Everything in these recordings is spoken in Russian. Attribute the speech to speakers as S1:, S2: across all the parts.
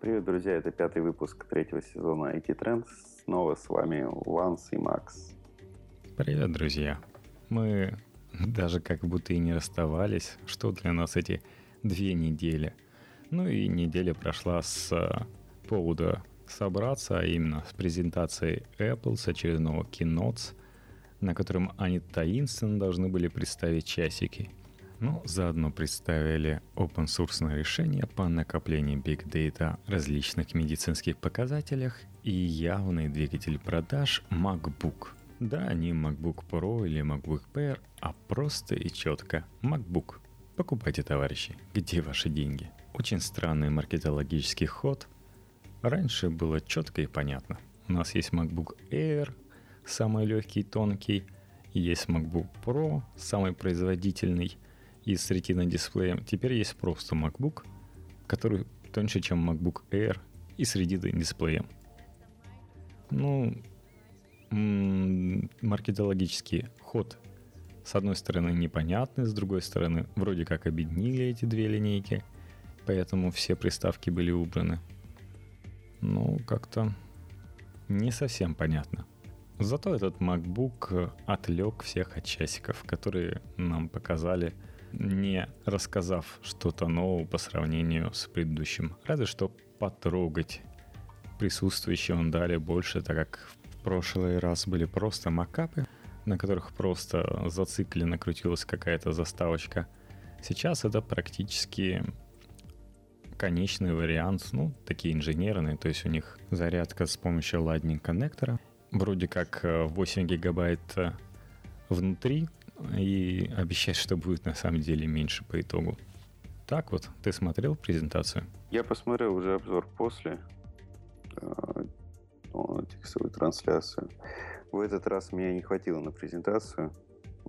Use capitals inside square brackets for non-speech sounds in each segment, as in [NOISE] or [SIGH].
S1: Привет, друзья! Это пятый выпуск третьего сезона IT Trends. Снова с вами Ванс и Макс.
S2: Привет, друзья! Мы [LAUGHS] даже как будто и не расставались. Что для нас эти две недели? Ну и неделя прошла с э, повода собраться, а именно с презентацией Apple с очередного Keynote, на котором они таинственно должны были представить часики. Ну, заодно представили open source решение по накоплению Big Data различных медицинских показателях и явный двигатель продаж MacBook. Да, не MacBook Pro или MacBook Air, а просто и четко MacBook. Покупайте, товарищи, где ваши деньги? Очень странный маркетологический ход. Раньше было четко и понятно. У нас есть MacBook Air, самый легкий и тонкий, есть MacBook Pro, самый производительный и с Retina дисплеем. Теперь есть просто MacBook, который тоньше, чем MacBook Air и с Retina дисплеем. Ну, маркетологический ход с одной стороны непонятный, с другой стороны вроде как объединили эти две линейки, поэтому все приставки были убраны. Ну, как-то не совсем понятно. Зато этот MacBook отвлек всех от часиков, которые нам показали, не рассказав что-то нового по сравнению с предыдущим. Разве что потрогать присутствующие он дали больше, так как в прошлый раз были просто макапы, на которых просто зацикленно крутилась какая-то заставочка. Сейчас это практически конечный вариант, ну, такие инженерные, то есть у них зарядка с помощью Lightning коннектора. Вроде как 8 э, гигабайт э, внутри, и обещать, что будет на самом деле меньше по итогу. Так вот, ты смотрел презентацию?
S1: Я посмотрел уже обзор после э, текстовую трансляцию. В этот раз мне не хватило на презентацию.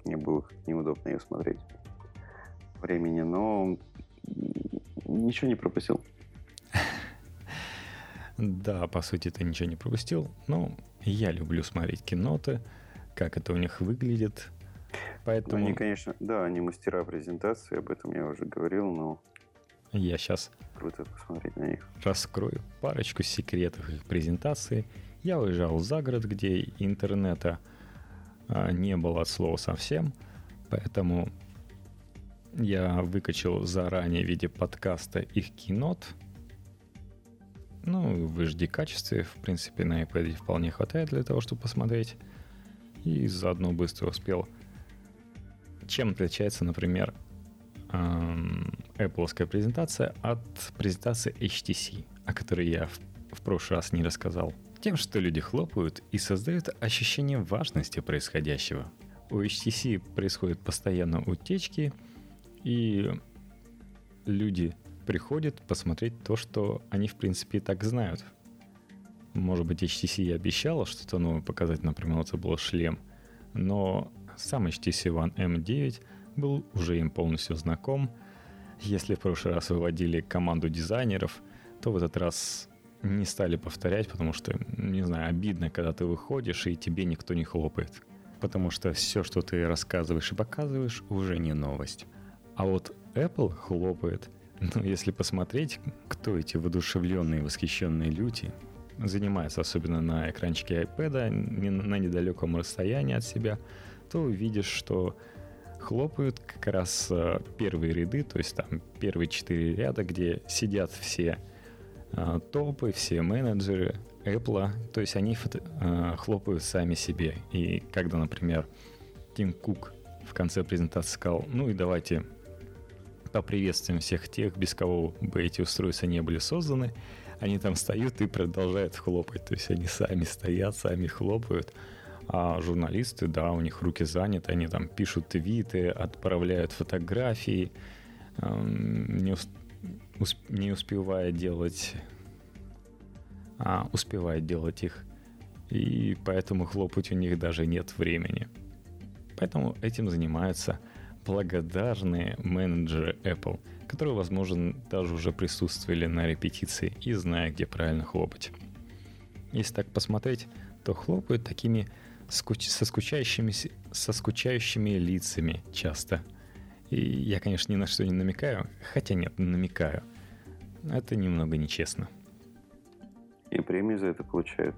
S1: Мне было неудобно ее смотреть времени, но ничего не пропустил. [LAUGHS]
S2: Да, по сути, ты ничего не пропустил. Но я люблю смотреть киноты, как это у них выглядит. Поэтому...
S1: Они, конечно, да, они мастера презентации, об этом я уже говорил, но...
S2: Я сейчас
S1: круто посмотреть на них.
S2: Раскрою парочку секретов их презентации. Я уезжал за город, где интернета а, не было от слова совсем, поэтому я выкачал заранее в виде подкаста их кинот. Ну, в HD качестве, в принципе, на iPad вполне хватает для того, чтобы посмотреть. И заодно быстро успел. Чем отличается, например, Apple презентация от презентации HTC, о которой я в, в прошлый раз не рассказал. Тем, что люди хлопают и создают ощущение важности происходящего. У HTC происходят постоянно утечки, и люди приходят посмотреть то, что они, в принципе, и так знают. Может быть, HTC и обещала что-то новое показать, например, это был шлем, но сам HTC One M9 был уже им полностью знаком. Если в прошлый раз выводили команду дизайнеров, то в этот раз не стали повторять, потому что, не знаю, обидно, когда ты выходишь и тебе никто не хлопает. Потому что все, что ты рассказываешь и показываешь, уже не новость. А вот Apple хлопает. Но если посмотреть, кто эти воодушевленные, восхищенные люди, занимаются особенно на экранчике iPad, на недалеком расстоянии от себя, то увидишь, что хлопают как раз э, первые ряды, то есть там первые четыре ряда, где сидят все э, топы, все менеджеры Apple, то есть они э, хлопают сами себе. И когда, например, Тим Кук в конце презентации сказал, ну и давайте поприветствуем всех тех, без кого бы эти устройства не были созданы, они там стоят и продолжают хлопать. То есть они сами стоят, сами хлопают. А журналисты, да, у них руки заняты, они там пишут твиты, отправляют фотографии, не, усп- не успевая делать, а успевая делать их. И поэтому хлопать у них даже нет времени. Поэтому этим занимаются благодарные менеджеры Apple, которые, возможно, даже уже присутствовали на репетиции и знают, где правильно хлопать. Если так посмотреть, то хлопают такими скуч... со, скучающими, со скучающими лицами часто. И я, конечно, ни на что не намекаю, хотя нет, намекаю. Это немного нечестно.
S1: И премии за это получают.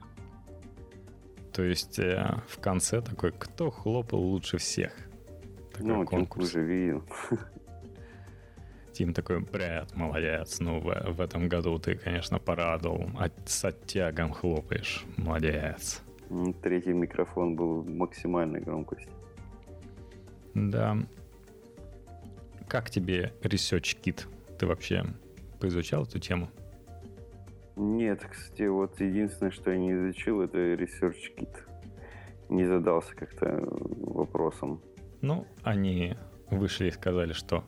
S2: То есть э, в конце такой, кто хлопал лучше всех?
S1: Такой ну, конкурс. Тим уже видел.
S2: Тим такой, бред, молодец. Ну, в, в этом году ты, конечно, порадовал. От, с оттягом хлопаешь. Молодец.
S1: Третий микрофон был максимальной громкости.
S2: Да. Как тебе Research Kit? Ты вообще поизучал эту тему?
S1: Нет, кстати, вот единственное, что я не изучил, это Research Kit. Не задался как-то вопросом.
S2: Ну, они вышли и сказали, что...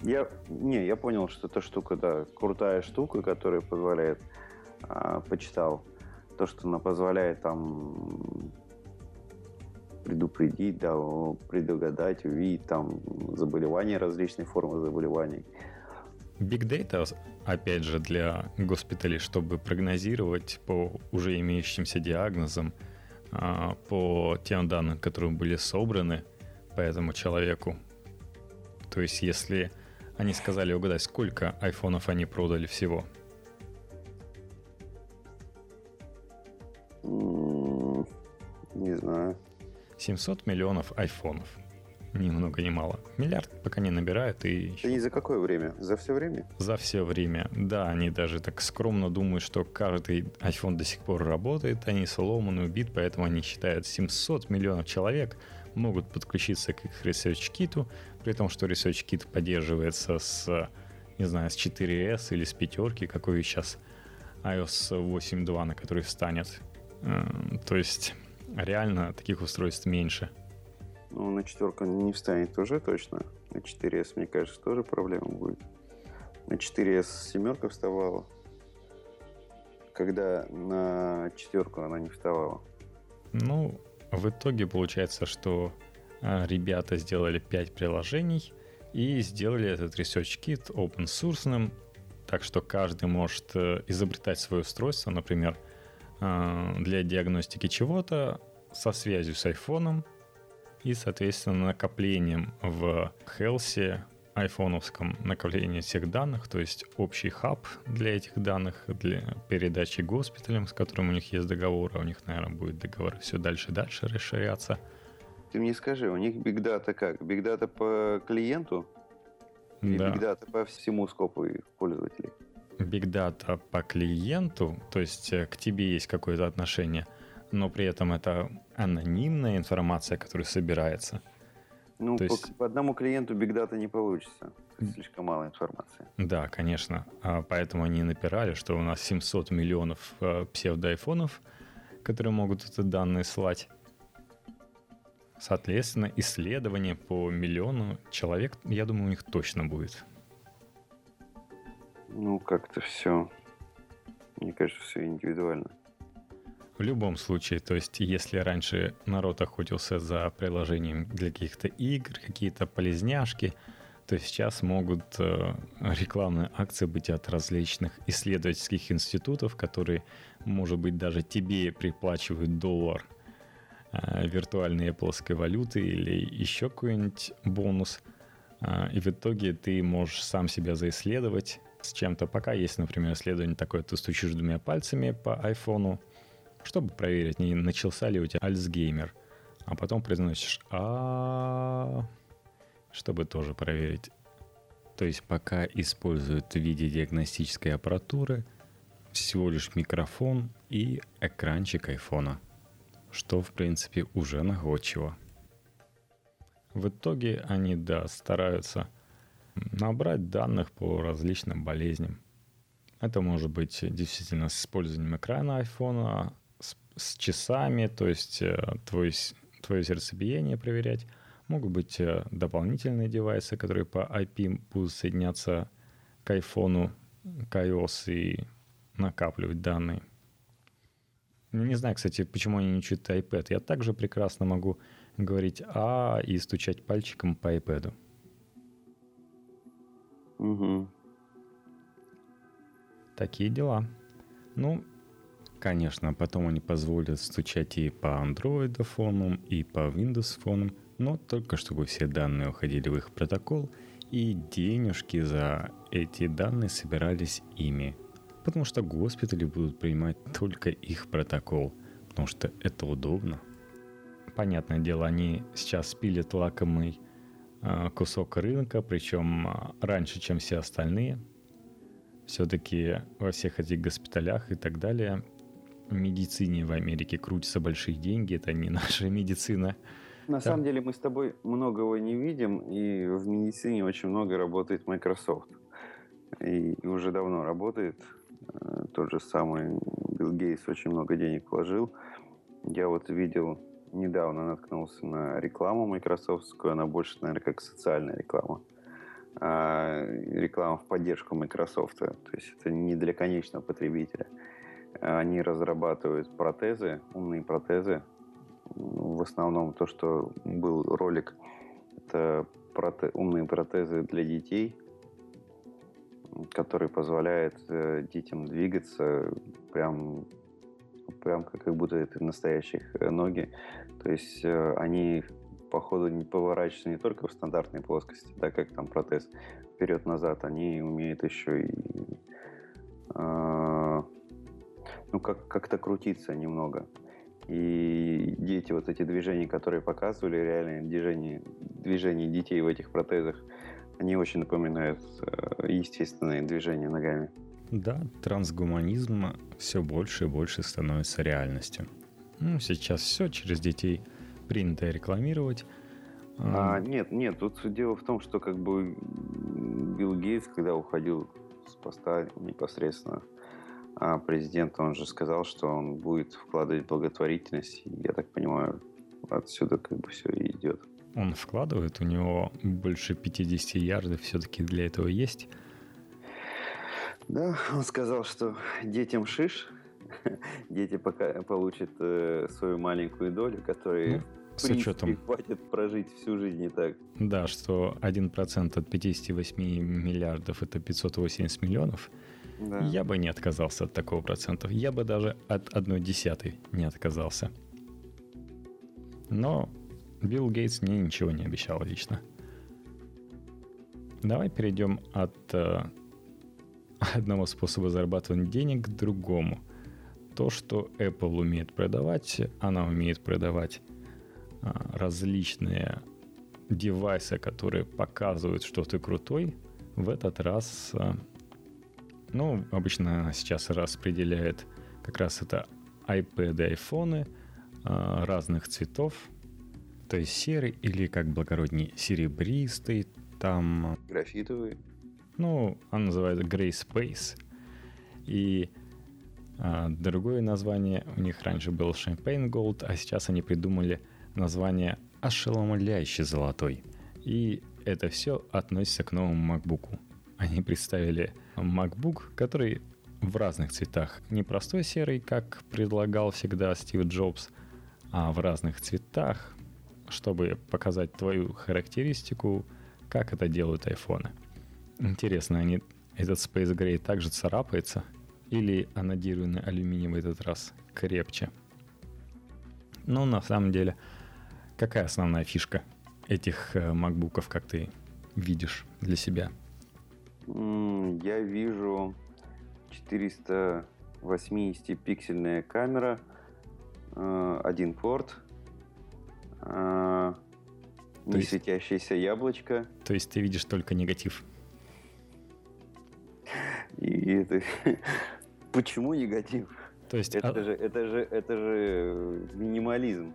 S1: Я, не, я понял, что эта штука, да, крутая штука, которая позволяет, а, почитал, то, что она позволяет там предупредить, да, предугадать, увидеть там заболевания, различные формы заболеваний.
S2: Big Data, опять же, для госпиталей, чтобы прогнозировать по уже имеющимся диагнозам, а, по тем данным, которые были собраны по этому человеку. То есть, если они сказали угадать, сколько айфонов они продали всего.
S1: Не знаю.
S2: 700 миллионов айфонов ни много ни мало. Миллиард пока не набирают и...
S1: Это не за какое время? За все время?
S2: За все время. Да, они даже так скромно думают, что каждый iPhone до сих пор работает, они сломаны, убит, поэтому они считают 700 миллионов человек могут подключиться к их Research Kit, при том, что Research Kit поддерживается с, не знаю, с 4S или с пятерки, какой сейчас iOS 8.2, на который встанет. Эм, то есть реально таких устройств меньше.
S1: Ну, на четверку не встанет уже точно. На 4S, мне кажется, тоже проблема будет. На 4S семерка вставала. Когда на четверку она не вставала.
S2: Ну, в итоге получается, что а, ребята сделали 5 приложений и сделали этот Research Kit open source, так что каждый может э, изобретать свое устройство, например, для диагностики чего-то со связью с айфоном, и, соответственно, накоплением в Хелсе айфоновском накопление всех данных, то есть общий хаб для этих данных, для передачи госпиталям, с которым у них есть договор, а у них, наверное, будет договор все дальше и дальше расширяться.
S1: Ты мне скажи, у них Data как? Data по клиенту? Или да. Data по всему скопу пользователей?
S2: Data по клиенту, то есть э, к тебе есть какое-то отношение – но при этом это анонимная информация, которая собирается.
S1: Ну, То по, есть... по одному клиенту Data не получится. Слишком мало информации.
S2: Да, конечно. А поэтому они напирали, что у нас 700 миллионов э, псевдоайфонов, которые могут эти данные слать. Соответственно, исследование по миллиону человек, я думаю, у них точно будет.
S1: Ну, как-то все. Мне кажется, все индивидуально.
S2: В любом случае, то есть если раньше народ охотился за приложением для каких-то игр, какие-то полезняшки, то сейчас могут э, рекламные акции быть от различных исследовательских институтов, которые, может быть, даже тебе приплачивают доллар э, виртуальной Apple валюты или еще какой-нибудь бонус. Э, и в итоге ты можешь сам себя заисследовать с чем-то. Пока есть, например, исследование такое, ты стучишь двумя пальцами по айфону, чтобы проверить, не начался ли у тебя Альцгеймер. А потом произносишь а чтобы тоже проверить. То есть пока используют в виде диагностической аппаратуры всего лишь микрофон и экранчик айфона, что в принципе уже находчиво. В итоге они, да, стараются набрать данных по различным болезням. Это может быть действительно с использованием экрана айфона, с часами, то есть э, твой, твое сердцебиение проверять. Могут быть э, дополнительные девайсы, которые по IP будут соединяться к iPhone, к iOS и накапливать данные. Не знаю, кстати, почему они не учат iPad. Я также прекрасно могу говорить «а» и стучать пальчиком по iPad.
S1: Угу.
S2: Такие дела. Ну, Конечно, потом они позволят стучать и по Android фонам, и по Windows фонам, но только чтобы все данные уходили в их протокол, и денежки за эти данные собирались ими.
S3: Потому что госпитали будут принимать только их протокол, потому что это удобно.
S2: Понятное дело, они сейчас пилят лакомый кусок рынка, причем э, раньше, чем все остальные. Все-таки во всех этих госпиталях и так далее медицине в Америке крутятся большие деньги, это не [LAUGHS] наша медицина.
S1: На самом деле мы с тобой многого не видим, и в медицине очень много работает Microsoft. И, и уже давно работает. Э, тот же самый Билл Гейтс очень много денег вложил. Я вот видел, недавно наткнулся на рекламу майкрософтскую, она больше, наверное, как социальная реклама. А реклама в поддержку Microsoft. То есть это не для конечного потребителя. Они разрабатывают протезы, умные протезы. В основном то, что был ролик, это проте- умные протезы для детей – который позволяет э, детям двигаться прям, прям как, будто это настоящие э, ноги. То есть э, они по ходу не поворачиваются не только в стандартной плоскости, да, как там протез вперед-назад, они умеют еще и э, ну, как, как-то крутиться немного. И дети, вот эти движения, которые показывали, реальные движения, движения детей в этих протезах, они очень напоминают э, естественные движения ногами.
S3: Да, трансгуманизм все больше и больше становится реальностью.
S2: Ну, сейчас все через детей принято рекламировать.
S1: А, нет, нет, тут дело в том, что как бы Билл Гейтс, когда уходил с поста непосредственно а президент, он же сказал, что он будет вкладывать в благотворительность. Я так понимаю, отсюда как бы все и идет
S2: он вкладывает, у него больше 50 ярдов все-таки для этого есть.
S1: Да, он сказал, что детям шиш, [LAUGHS] дети пока получат э, свою маленькую долю, которая ну, с учетом... хватит прожить всю жизнь не так.
S2: Да, что 1% от 58 миллиардов это 580 миллионов. Да. Я бы не отказался от такого процента. Я бы даже от одной десятой не отказался. Но Билл Гейтс мне ничего не обещал лично. Давай перейдем от э, [LAUGHS] одного способа зарабатывания денег к другому. То, что Apple умеет продавать, она умеет продавать э, различные девайсы, которые показывают, что ты крутой. В этот раз, э, ну, обычно сейчас распределяет как раз это iPad и iPhone э, разных цветов, то есть серый или, как благородней, серебристый, там...
S1: Графитовый.
S2: Ну, он называется Grey Space. И а, другое название у них раньше был Champagne Gold, а сейчас они придумали название ошеломляющий золотой. И это все относится к новому MacBook. Они представили MacBook, который в разных цветах. Не простой серый, как предлагал всегда Стив Джобс, а в разных цветах, чтобы показать твою характеристику, как это делают айфоны. Интересно, они, этот Space Gray также царапается? Или анодированный алюминий в этот раз крепче? Ну, на самом деле, какая основная фишка этих э, макбуков, как ты видишь для себя?
S1: Я вижу 480-пиксельная камера, э, один порт, а, не есть, светящееся яблочко.
S2: То есть ты видишь только негатив?
S1: И это... Почему негатив?
S2: То есть...
S1: Это, а... же, это, же, это же минимализм.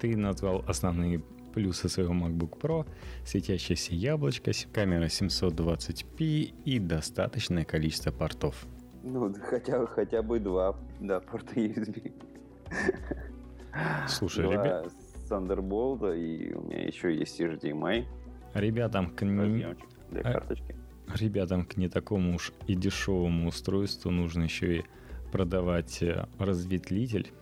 S2: Ты назвал основные плюсы своего MacBook Pro, светящееся яблочко, камера 720p и достаточное количество портов.
S1: Ну, хотя, хотя бы два, да, порта USB.
S2: Слушай, ребят,
S1: Thunderbolt, и у меня еще есть HDMI.
S2: Ребятам к
S1: для а, карточки.
S2: Ребятам к не такому уж и дешевому устройству нужно еще и продавать э, разветвитель.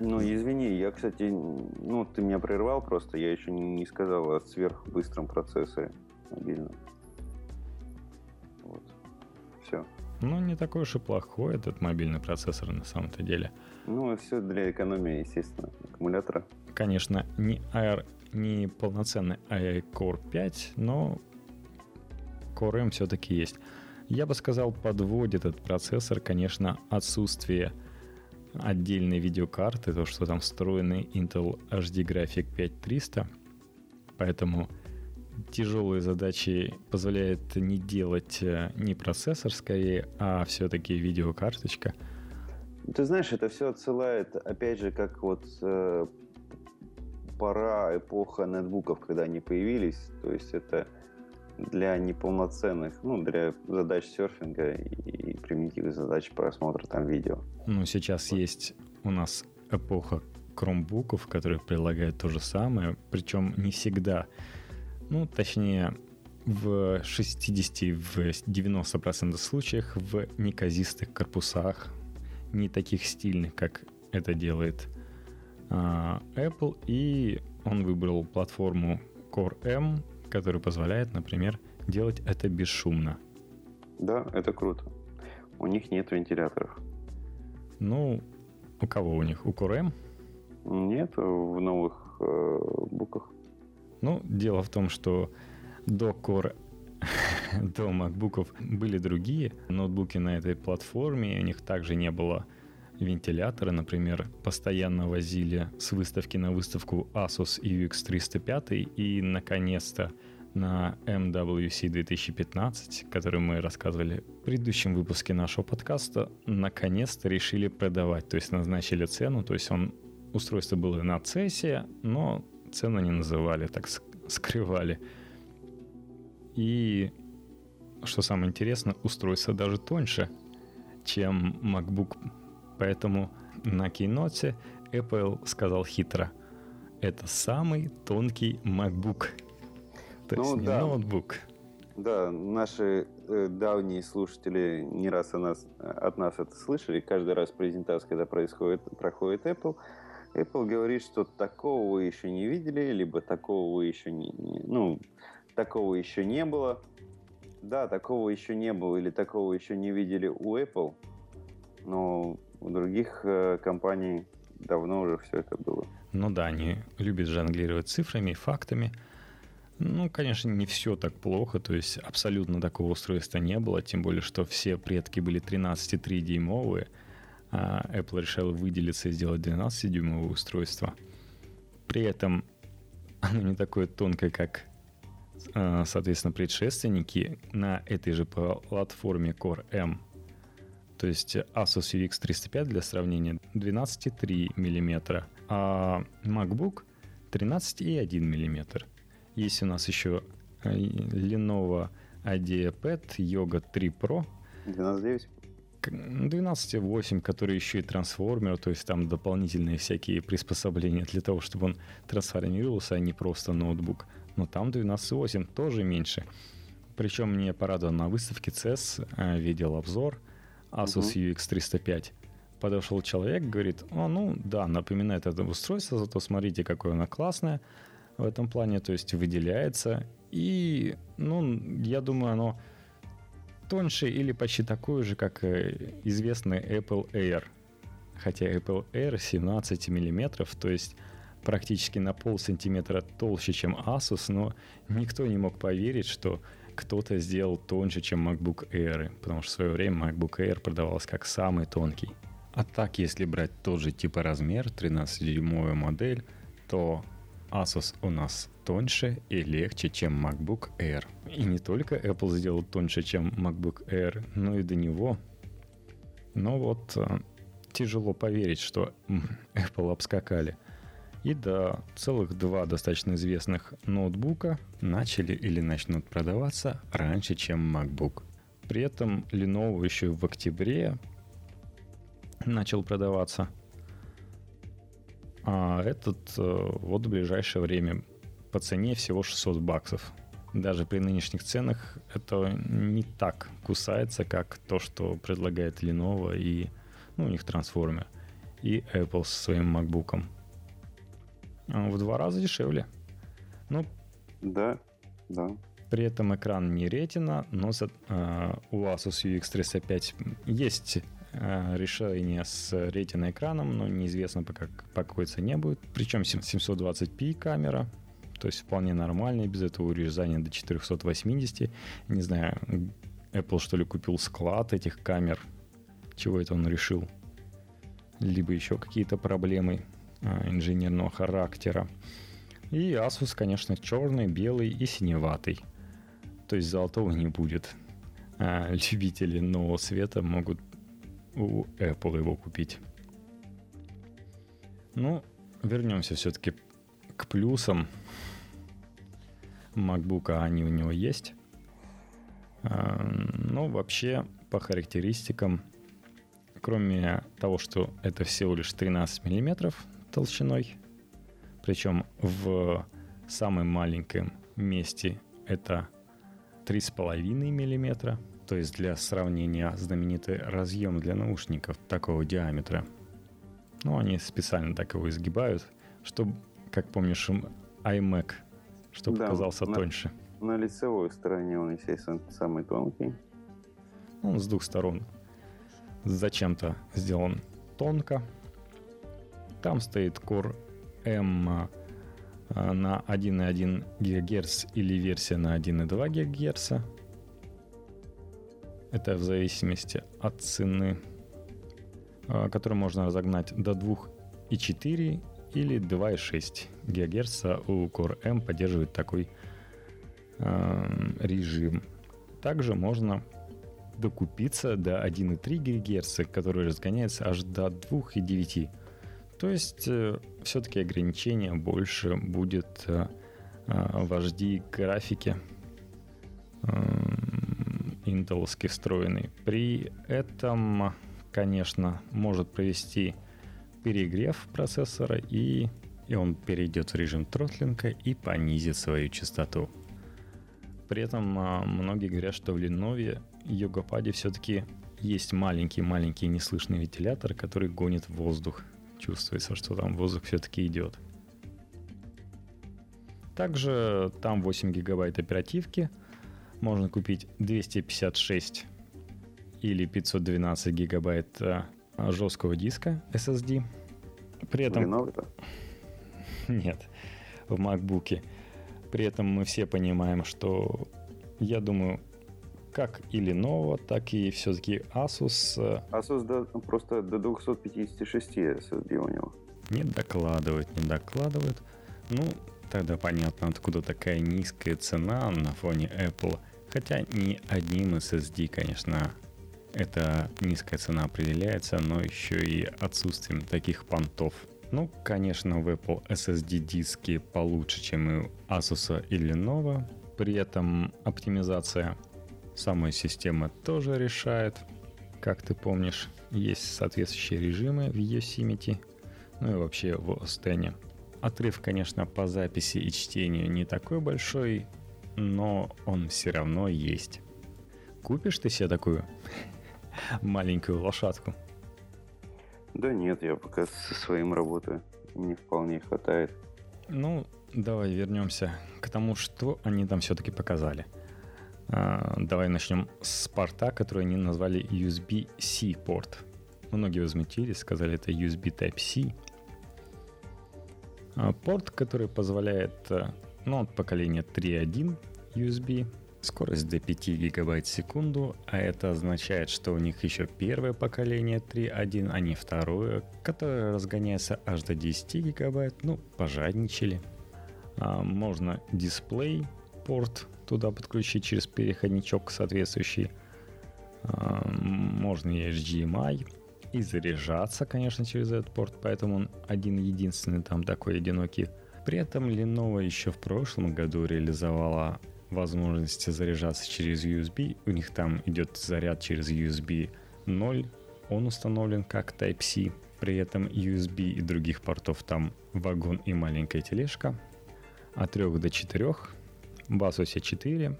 S1: Ну, извини, я, кстати, ну, ты меня прервал просто, я еще не сказал о сверхбыстром процессоре мобильном. Вот. Все.
S2: Ну, не такой уж и плохой этот мобильный процессор на самом-то деле.
S1: Ну, все для экономии, естественно, аккумулятора.
S2: Конечно, не, Air, не полноценный AI Core 5, но Core M все-таки есть. Я бы сказал, подводит этот процессор, конечно, отсутствие отдельной видеокарты, то, что там встроенный Intel HD Graphic 5300. Поэтому тяжелые задачи позволяет не делать э, не процессор скорее, а все-таки видеокарточка.
S1: Ты знаешь, это все отсылает, опять же, как вот э, пора, эпоха нетбуков, когда они появились. То есть это для неполноценных, ну, для задач серфинга и примитивных задач просмотра там видео.
S2: Ну, сейчас вот. есть у нас эпоха кромбуков, которые прилагают то же самое, причем не всегда ну, точнее, в 60, в 90% случаях в неказистых корпусах, не таких стильных, как это делает а, Apple, и он выбрал платформу Core M, которая позволяет, например, делать это бесшумно.
S1: Да, это круто. У них нет вентиляторов.
S2: Ну, у кого у них? У M?
S1: Нет, в новых э, буках.
S2: Ну, дело в том, что до Core [LAUGHS] до MacBook были другие ноутбуки на этой платформе, у них также не было вентилятора, например, постоянно возили с выставки на выставку Asus UX 305 и, наконец-то, на MWC 2015, который мы рассказывали в предыдущем выпуске нашего подкаста, наконец-то решили продавать, то есть назначили цену, то есть он устройство было на цессе, но цену не называли, так скрывали. И, что самое интересное, устройство даже тоньше, чем MacBook. Поэтому на кейноте Apple сказал хитро, это самый тонкий MacBook. То ну, есть не да. ноутбук.
S1: Да, наши э, давние слушатели не раз от нас, от нас это слышали. Каждый раз презентация, когда происходит, проходит Apple, Apple говорит, что такого вы еще не видели, либо такого вы еще не, не ну, такого еще не было. Да, такого еще не было или такого еще не видели у Apple, но у других э, компаний давно уже все это было.
S2: Ну да, они любят жонглировать цифрами, фактами. Ну, конечно, не все так плохо, то есть абсолютно такого устройства не было, тем более, что все предки были 13,3-дюймовые, а Apple решила выделиться и сделать 12-дюймовое устройство. При этом оно не такое тонкое, как, а, соответственно, предшественники на этой же платформе Core M. То есть Asus UX 305 для сравнения 12,3 мм, а MacBook 13,1 мм. Есть у нас еще э, Lenovo IdeaPad Yoga 3 Pro.
S1: 12,9?
S2: 12.8, который еще и трансформер, то есть там дополнительные всякие приспособления для того, чтобы он трансформировался, а не просто ноутбук. Но там 12.8 тоже меньше. Причем мне порадовал на выставке CES, э, видел обзор Asus uh-huh. UX 305. Подошел человек, говорит, о, ну да, напоминает это устройство, зато смотрите, какое оно классное в этом плане, то есть выделяется. И, ну, я думаю, оно тоньше или почти такой же, как э, известный Apple Air. Хотя Apple Air 17 мм, то есть практически на пол сантиметра толще, чем Asus, но никто не мог поверить, что кто-то сделал тоньше, чем MacBook Air, потому что в свое время MacBook Air продавался как самый тонкий. А так, если брать тот же типа размер, 13-дюймовая модель, то Asus у нас тоньше и легче, чем MacBook Air. И не только Apple сделал тоньше, чем MacBook Air, но и до него. Но вот э, тяжело поверить, что Apple обскакали. И да, целых два достаточно известных ноутбука начали или начнут продаваться раньше, чем MacBook. При этом Lenovo еще в октябре начал продаваться. А этот э, вот в ближайшее время по цене всего 600 баксов. Даже при нынешних ценах это не так кусается, как то, что предлагает Lenovo и ну, у них трансформер и Apple со своим MacBook. В два раза дешевле. Ну,
S1: да, да.
S2: При этом экран не ретина, но за, э, у Asus UX 305 есть э, решение с ретиной экраном, но неизвестно пока по какой цене будет. Причем 720p камера, то есть вполне нормально, без этого урезания до 480. Не знаю, Apple, что ли, купил склад этих камер. Чего это он решил? Либо еще какие-то проблемы инженерного характера. И Asus, конечно, черный, белый и синеватый. То есть золотого не будет. А любители нового света могут у Apple его купить. Ну, вернемся все-таки к плюсам MacBook, они у него есть. А, ну, вообще, по характеристикам, кроме того, что это всего лишь 13 мм толщиной, причем в самом маленьком месте это 3,5 мм, то есть для сравнения знаменитый разъем для наушников такого диаметра. Ну, они специально так его изгибают, чтобы, как помнишь, iMac, чтобы да, казался на, тоньше.
S1: На лицевой стороне он, естественно, самый тонкий.
S2: Он с двух сторон зачем-то сделан тонко. Там стоит Core M а, на 1,1 ГГц или версия на 1,2 ГГц. Это в зависимости от цены, а, которую можно разогнать до 2,4 или 2,6 ГГц. У Core M поддерживает такой э, режим. Также можно докупиться до 1,3 ГГц, который разгоняется аж до 2,9 то есть э, все-таки ограничение больше будет э, э, в HD графике э, интеловски встроенный. При этом, конечно, может провести перегрев процессора и, и он перейдет в режим тротлинга и понизит свою частоту. При этом многие говорят, что в Lenovo Йогопаде все-таки есть маленький-маленький неслышный вентилятор, который гонит воздух чувствуется, что там воздух все-таки идет. Также там 8 гигабайт оперативки. Можно купить 256 или 512 гигабайт э, жесткого диска SSD. При этом... [LAUGHS] Нет, в MacBook. При этом мы все понимаем, что я думаю, как и Lenovo, так и все-таки Asus. Э,
S1: Asus до, просто до 256 SSD у него.
S3: Не докладывают, не докладывают. Ну, тогда понятно, откуда такая низкая цена на фоне Apple. Хотя ни одним SSD, конечно, эта низкая цена определяется, но еще и отсутствием таких понтов. Ну, конечно, в Apple SSD диски получше, чем и у Asus или Lenovo. При этом оптимизация Самая система тоже решает. Как ты помнишь, есть соответствующие режимы в Yosemite, ну и вообще в Остене. Отрыв, конечно, по записи и чтению не такой большой, но он все равно есть. Купишь ты себе такую [LAUGHS] маленькую лошадку?
S1: Да нет, я пока со своим работаю. Мне вполне хватает.
S2: Ну, давай вернемся к тому, что они там все-таки показали – давай начнем с порта, который они назвали USB-C порт. Многие возмутились, сказали, это USB Type-C. А, порт, который позволяет, э, ну, от поколения 3.1 USB, скорость до 5 гигабайт в секунду, а это означает, что у них еще первое поколение 3.1, а не второе, которое разгоняется аж до 10 гигабайт, ну, пожадничали. А, можно дисплей порт туда подключить через переходничок соответствующий. А, можно и HDMI. И заряжаться, конечно, через этот порт, поэтому он один-единственный там такой одинокий. При этом Lenovo еще в прошлом году реализовала возможность заряжаться через USB. У них там идет заряд через USB 0. Он установлен как Type-C. При этом USB и других портов там вагон и маленькая тележка. От 3 до 4 Басусе 4.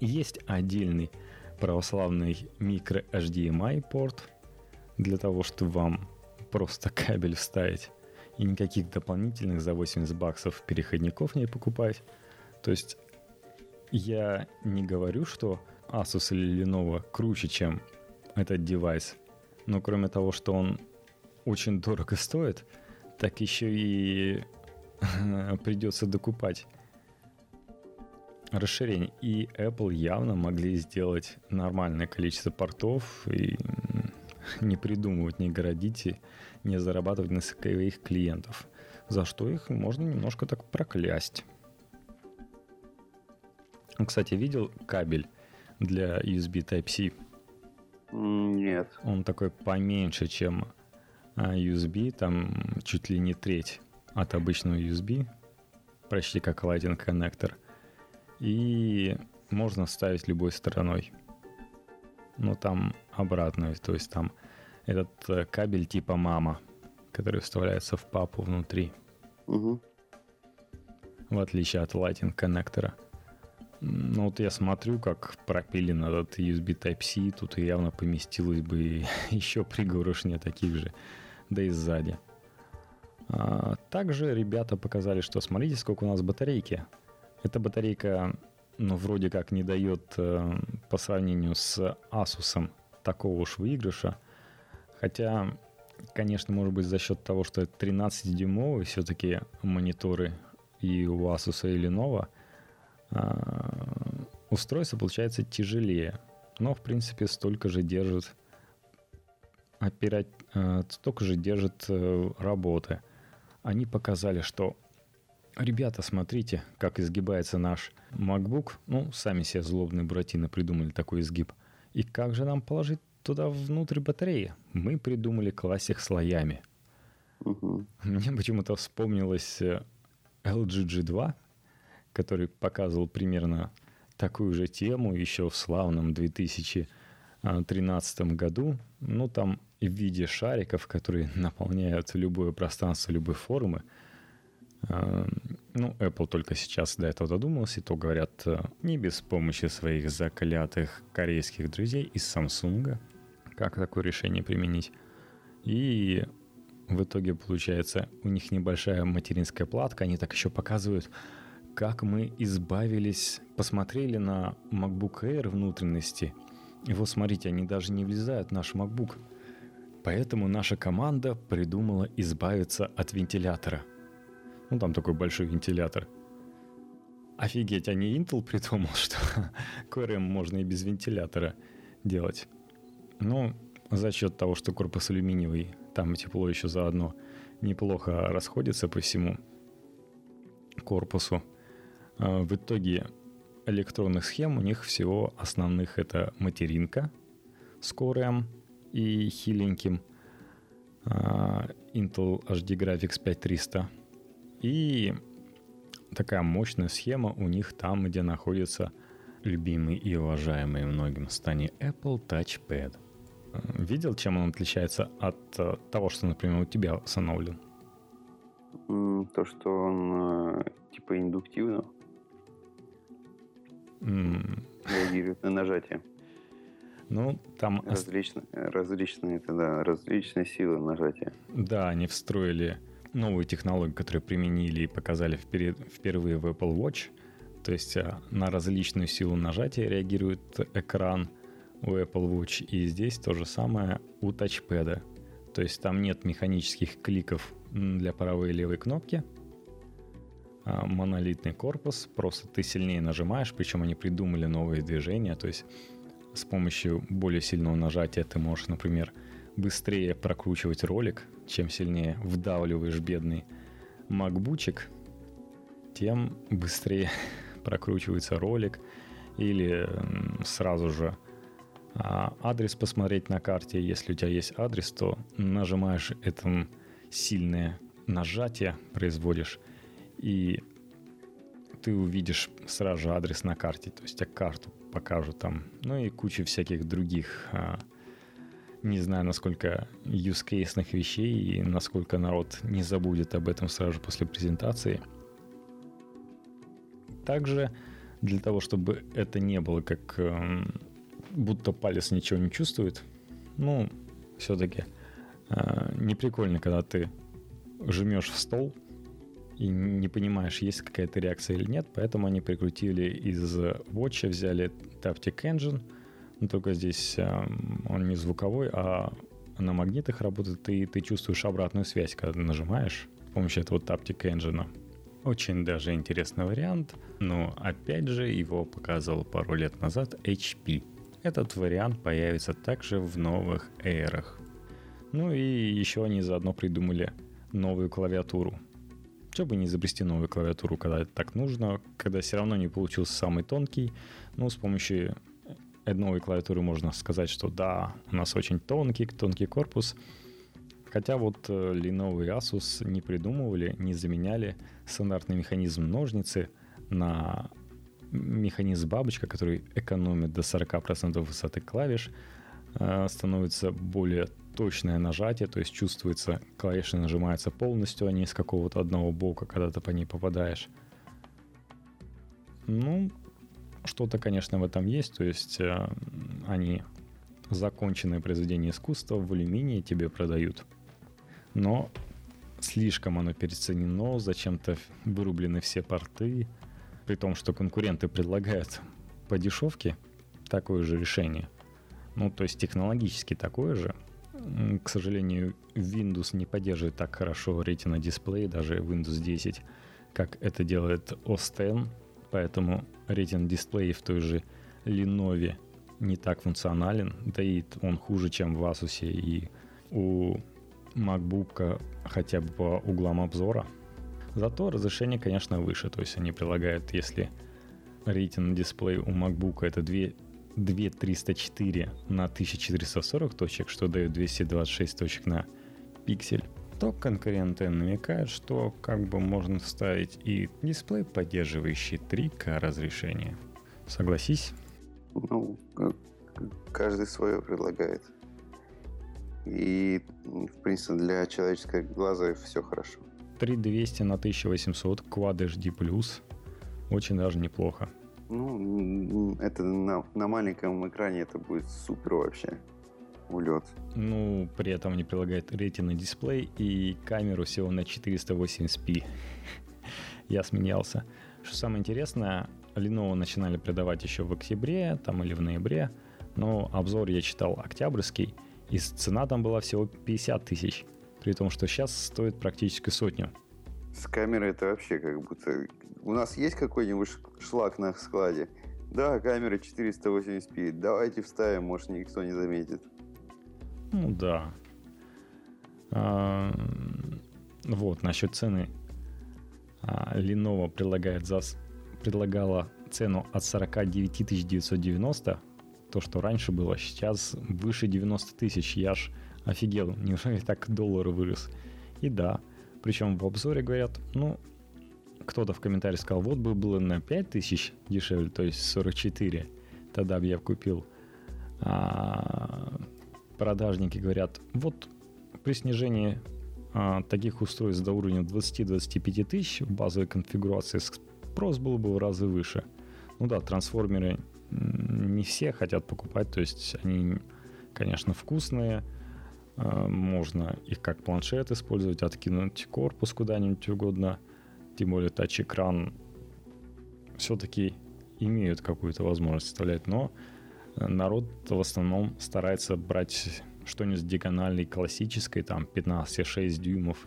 S2: Есть отдельный православный микро HDMI порт для того, чтобы вам просто кабель вставить и никаких дополнительных за 80 баксов переходников не покупать. То есть я не говорю, что Asus или Lenovo круче, чем этот девайс, но кроме того, что он очень дорого стоит, так еще и [LAUGHS] придется докупать расширений. И Apple явно могли сделать нормальное количество портов и не придумывать, не городить, не зарабатывать на своих клиентов. За что их можно немножко так проклясть. Кстати, видел кабель для USB Type-C?
S1: Нет.
S2: Он такой поменьше, чем а, USB, там чуть ли не треть от обычного USB, почти как Lightning коннектор. И можно ставить любой стороной. Но там обратно, то есть там этот э, кабель типа мама, который вставляется в папу внутри.
S1: Угу.
S2: В отличие от Lightning коннектора. Ну вот я смотрю, как пропилен этот USB Type-C, тут явно поместилось бы [LAUGHS] еще пригоршня таких же, да и сзади. А, также ребята показали, что смотрите, сколько у нас батарейки. Эта батарейка, ну, вроде как не дает э, по сравнению с Asus такого уж выигрыша. Хотя, конечно, может быть за счет того, что это 13-дюймовые все-таки мониторы и у Asus и Lenovo, э, устройство получается тяжелее. Но, в принципе, столько же держит опера... э, столько же держит э, работы они показали, что Ребята, смотрите, как изгибается наш MacBook. Ну, сами себе злобные буратино придумали такой изгиб. И как же нам положить туда внутрь батареи? Мы придумали класть их слоями.
S1: Угу.
S2: Мне почему-то вспомнилось э, LG G2, который показывал примерно такую же тему еще в славном 2013 году. Ну, там в виде шариков, которые [LAUGHS] наполняют любое пространство любой формы. А, ну, Apple только сейчас до этого додумался, и то говорят э, не без помощи своих заклятых корейских друзей из Samsung, как такое решение применить. И в итоге получается у них небольшая материнская платка, они так еще показывают, как мы избавились, посмотрели на MacBook Air внутренности, и вот смотрите, они даже не влезают в наш MacBook – Поэтому наша команда придумала избавиться от вентилятора. Ну, там такой большой вентилятор. Офигеть, а не Intel придумал, [LAUGHS] что QRM можно и без вентилятора делать. Ну, за счет того, что корпус алюминиевый, там тепло еще заодно неплохо расходится по всему корпусу. А в итоге электронных схем у них всего основных это материнка с QRM – и хиленьким uh, Intel HD Graphics 5300. И такая мощная схема у них там, где находится любимый и уважаемый многим стане Apple Touchpad. Видел, чем он отличается от uh, того, что, например, у тебя установлен?
S1: То, что он э, типа индуктивно
S2: mm.
S1: реагирует на нажатие.
S2: Ну, там...
S1: Различные, различные, да, различные силы нажатия.
S2: Да, они встроили новую технологию, которую применили и показали вперед, впервые в Apple Watch. То есть а, на различную силу нажатия реагирует экран у Apple Watch. И здесь то же самое у тачпеда. То есть там нет механических кликов для правой и левой кнопки. А монолитный корпус. Просто ты сильнее нажимаешь, причем они придумали новые движения. То есть с помощью более сильного нажатия ты можешь, например, быстрее прокручивать ролик, чем сильнее вдавливаешь бедный макбучик, тем быстрее [LAUGHS] прокручивается ролик или сразу же а, адрес посмотреть на карте. Если у тебя есть адрес, то нажимаешь это сильное нажатие, производишь, и ты увидишь сразу же адрес на карте, то есть тебе карту покажут там, ну и куча всяких других, а, не знаю, насколько юзкейсных вещей и насколько народ не забудет об этом сразу после презентации. Также для того, чтобы это не было как э, будто палец ничего не чувствует, ну, все-таки э, не прикольно, когда ты жмешь в стол, и не понимаешь, есть какая-то реакция или нет, поэтому они прикрутили из Watch, взяли Taptic Engine, только здесь э, он не звуковой, а на магнитах работает, и ты чувствуешь обратную связь, когда нажимаешь с помощью этого Taptic Engine. Очень даже интересный вариант, но опять же его показывал пару лет назад HP. Этот вариант появится также в новых эрах. Ну и еще они заодно придумали новую клавиатуру. Что бы не изобрести новую клавиатуру, когда это так нужно, когда все равно не получился самый тонкий, ну, с помощью новой клавиатуры можно сказать, что да, у нас очень тонкий, тонкий корпус, Хотя вот э, Lenovo и Asus не придумывали, не заменяли стандартный механизм ножницы на механизм бабочка, который экономит до 40% высоты клавиш, э, становится более точное нажатие, то есть чувствуется, клавиши нажимаются полностью, а не с какого-то одного бока, когда ты по ней попадаешь. Ну, что-то, конечно, в этом есть, то есть э, они законченное произведение искусства в алюминии тебе продают – но слишком оно переоценено, зачем-то вырублены все порты, при том, что конкуренты предлагают по дешевке такое же решение. Ну, то есть технологически такое же. К сожалению, Windows не поддерживает так хорошо Retina дисплей, даже Windows 10, как это делает OS X, поэтому Retina дисплей в той же Lenovo не так функционален, да и он хуже, чем в Asus и у MacBook хотя бы по углам обзора. Зато разрешение, конечно, выше. То есть они прилагают, если рейтинг дисплей у MacBook это 2, 2304 на 1440 точек, что дает 226 точек на пиксель, то конкуренты намекают, что как бы можно вставить и дисплей, поддерживающий 3К разрешение. Согласись?
S1: Ну, каждый свое предлагает. И, в принципе, для человеческого глаза все хорошо.
S2: 3200 на 1800 Quad HD+. Очень даже неплохо.
S1: Ну, это на, на маленьком экране это будет супер вообще. Улет.
S2: Ну, при этом они прилагают ретина дисплей и камеру всего на 480p. [LAUGHS] Я смеялся. Что самое интересное, Lenovo начинали продавать еще в октябре там или в ноябре, но обзор я читал октябрьский – и цена там была всего 50 тысяч, при том, что сейчас стоит практически сотню.
S1: С камерой это вообще как будто... У нас есть какой-нибудь шлак на складе? Да, камера 480p. Давайте вставим, может, никто не заметит.
S2: Ну да. А, вот, насчет цены. А, Lenovo предлагает за, предлагала цену от 49 990 то, что раньше было, сейчас выше 90 тысяч. Я ж офигел, неужели так доллар вырос? И да, причем в обзоре говорят, ну, кто-то в комментариях сказал, вот бы было на 5 тысяч дешевле, то есть 44, тогда бы я купил. А продажники говорят, вот при снижении а, таких устройств до уровня 20-25 тысяч в базовой конфигурации спрос был бы в разы выше. Ну да, трансформеры не все хотят покупать, то есть они, конечно, вкусные, а, можно их как планшет использовать, откинуть корпус куда-нибудь угодно, тем более тач-экран все-таки имеют какую-то возможность вставлять, но народ в основном старается брать что-нибудь диагональной, классической, там 15,6 дюймов,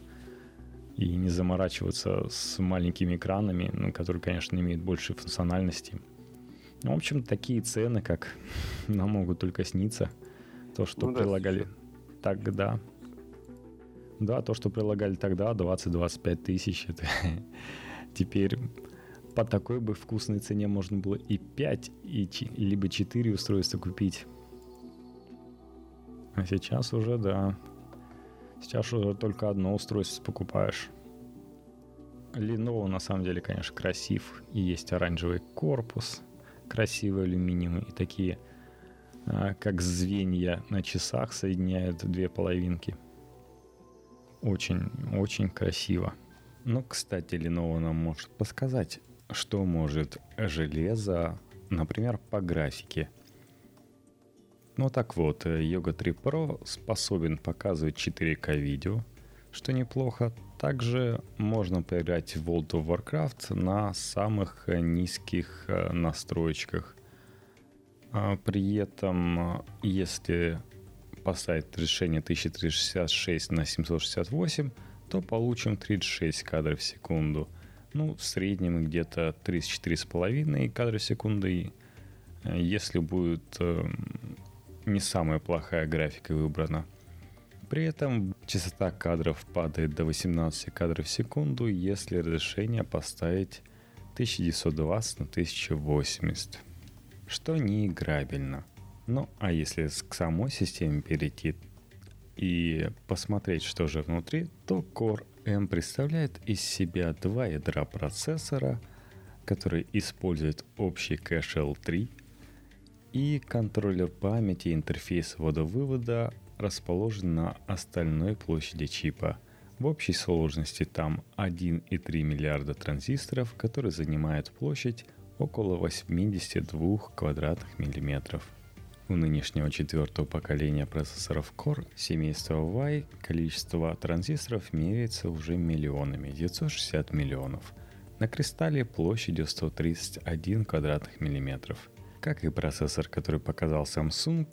S2: и не заморачиваться с маленькими экранами, которые, конечно, имеют больше функциональности. Ну, в общем, такие цены, как [LAUGHS] нам могут только сниться. То, что ну, прилагали да. тогда. Да, то, что прилагали тогда, 20-25 тысяч, это [LAUGHS] теперь по такой бы вкусной цене можно было и 5, и, либо 4 устройства купить. А сейчас уже, да. Сейчас уже только одно устройство покупаешь. Lenovo на самом деле, конечно, красив. И есть оранжевый корпус красивые алюминиевые и такие, а, как звенья на часах соединяют две половинки. Очень, очень красиво. Ну, кстати, Lenovo нам может подсказать, что может железо, например, по графике. Ну так вот, Yoga 3 Pro способен показывать 4К видео, что неплохо. Также можно поиграть в World of Warcraft на самых низких э, настроечках. А при этом, если поставить решение 1366 на 768, то получим 36 кадров в секунду. Ну, в среднем где-то 34,5 кадры в секунду. И если будет э, не самая плохая графика выбрана. При этом частота кадров падает до 18 кадров в секунду, если разрешение поставить 1920 на 1080, что не играбельно. Ну, а если к самой системе перейти и посмотреть, что же внутри, то Core M представляет из себя два ядра процессора, которые используют общий кэш L3 и контроллер памяти интерфейс ввода-вывода расположен на остальной площади чипа. В общей сложности там 1,3 миллиарда транзисторов, которые занимают площадь около 82 квадратных миллиметров. У нынешнего четвертого поколения процессоров Core семейства Y количество транзисторов меряется уже миллионами, 960 миллионов. На кристалле площадью 131 квадратных миллиметров. Как и процессор, который показал Samsung,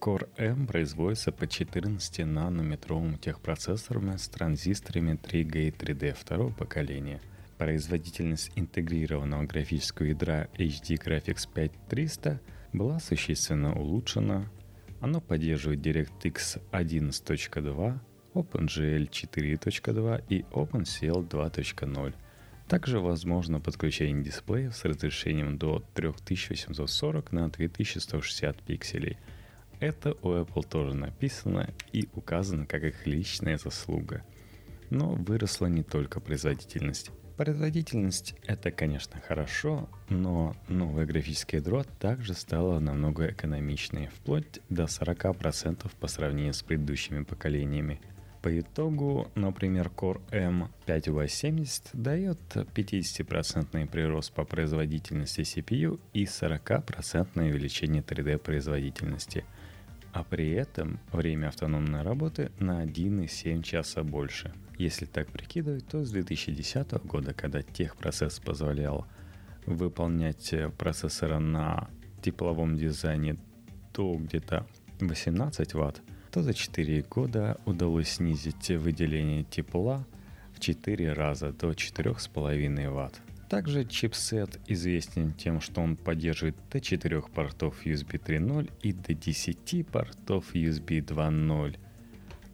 S2: Core M производится по 14-нанометровым техпроцессорам с транзисторами 3G 3D второго поколения. Производительность интегрированного графического ядра HD Graphics 5300 была существенно улучшена. Оно поддерживает DirectX 11.2, OpenGL 4.2 и OpenCL 2.0. Также возможно подключение дисплеев с разрешением до 3840 на 2160 пикселей. Это у Apple тоже написано и указано как их личная заслуга. Но выросла не только производительность. Производительность — это, конечно, хорошо, но новое графическое ядро также стало намного экономичнее, вплоть до 40% по сравнению с предыдущими поколениями. По итогу, например, Core M5Y70 дает 50% прирост по производительности CPU и 40% увеличение 3D производительности. А при этом время автономной работы на 1,7 часа больше — если так прикидывать, то с 2010 года, когда техпроцесс позволял выполнять э, процессора на тепловом дизайне до где-то 18 Вт, то за 4 года удалось снизить выделение тепла в 4 раза до 4,5 Вт. Также чипсет известен тем, что он поддерживает до 4 портов USB 3.0 и до 10 портов USB 2.0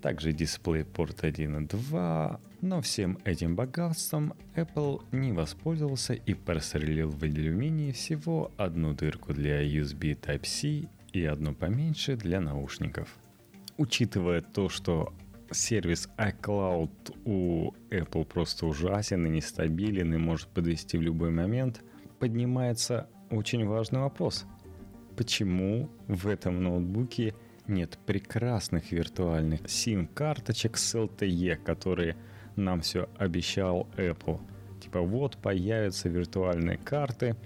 S2: также дисплей порт 1 и 2, но всем этим богатством Apple не воспользовался и просрелил в алюминии всего одну дырку для USB Type-C и одну поменьше для наушников. Учитывая то, что сервис iCloud у Apple просто ужасен и нестабилен и может подвести в любой момент, поднимается очень важный вопрос. Почему в этом ноутбуке – нет прекрасных виртуальных SIM-карточек с LTE, которые нам все обещал Apple. Типа вот появятся виртуальные карты.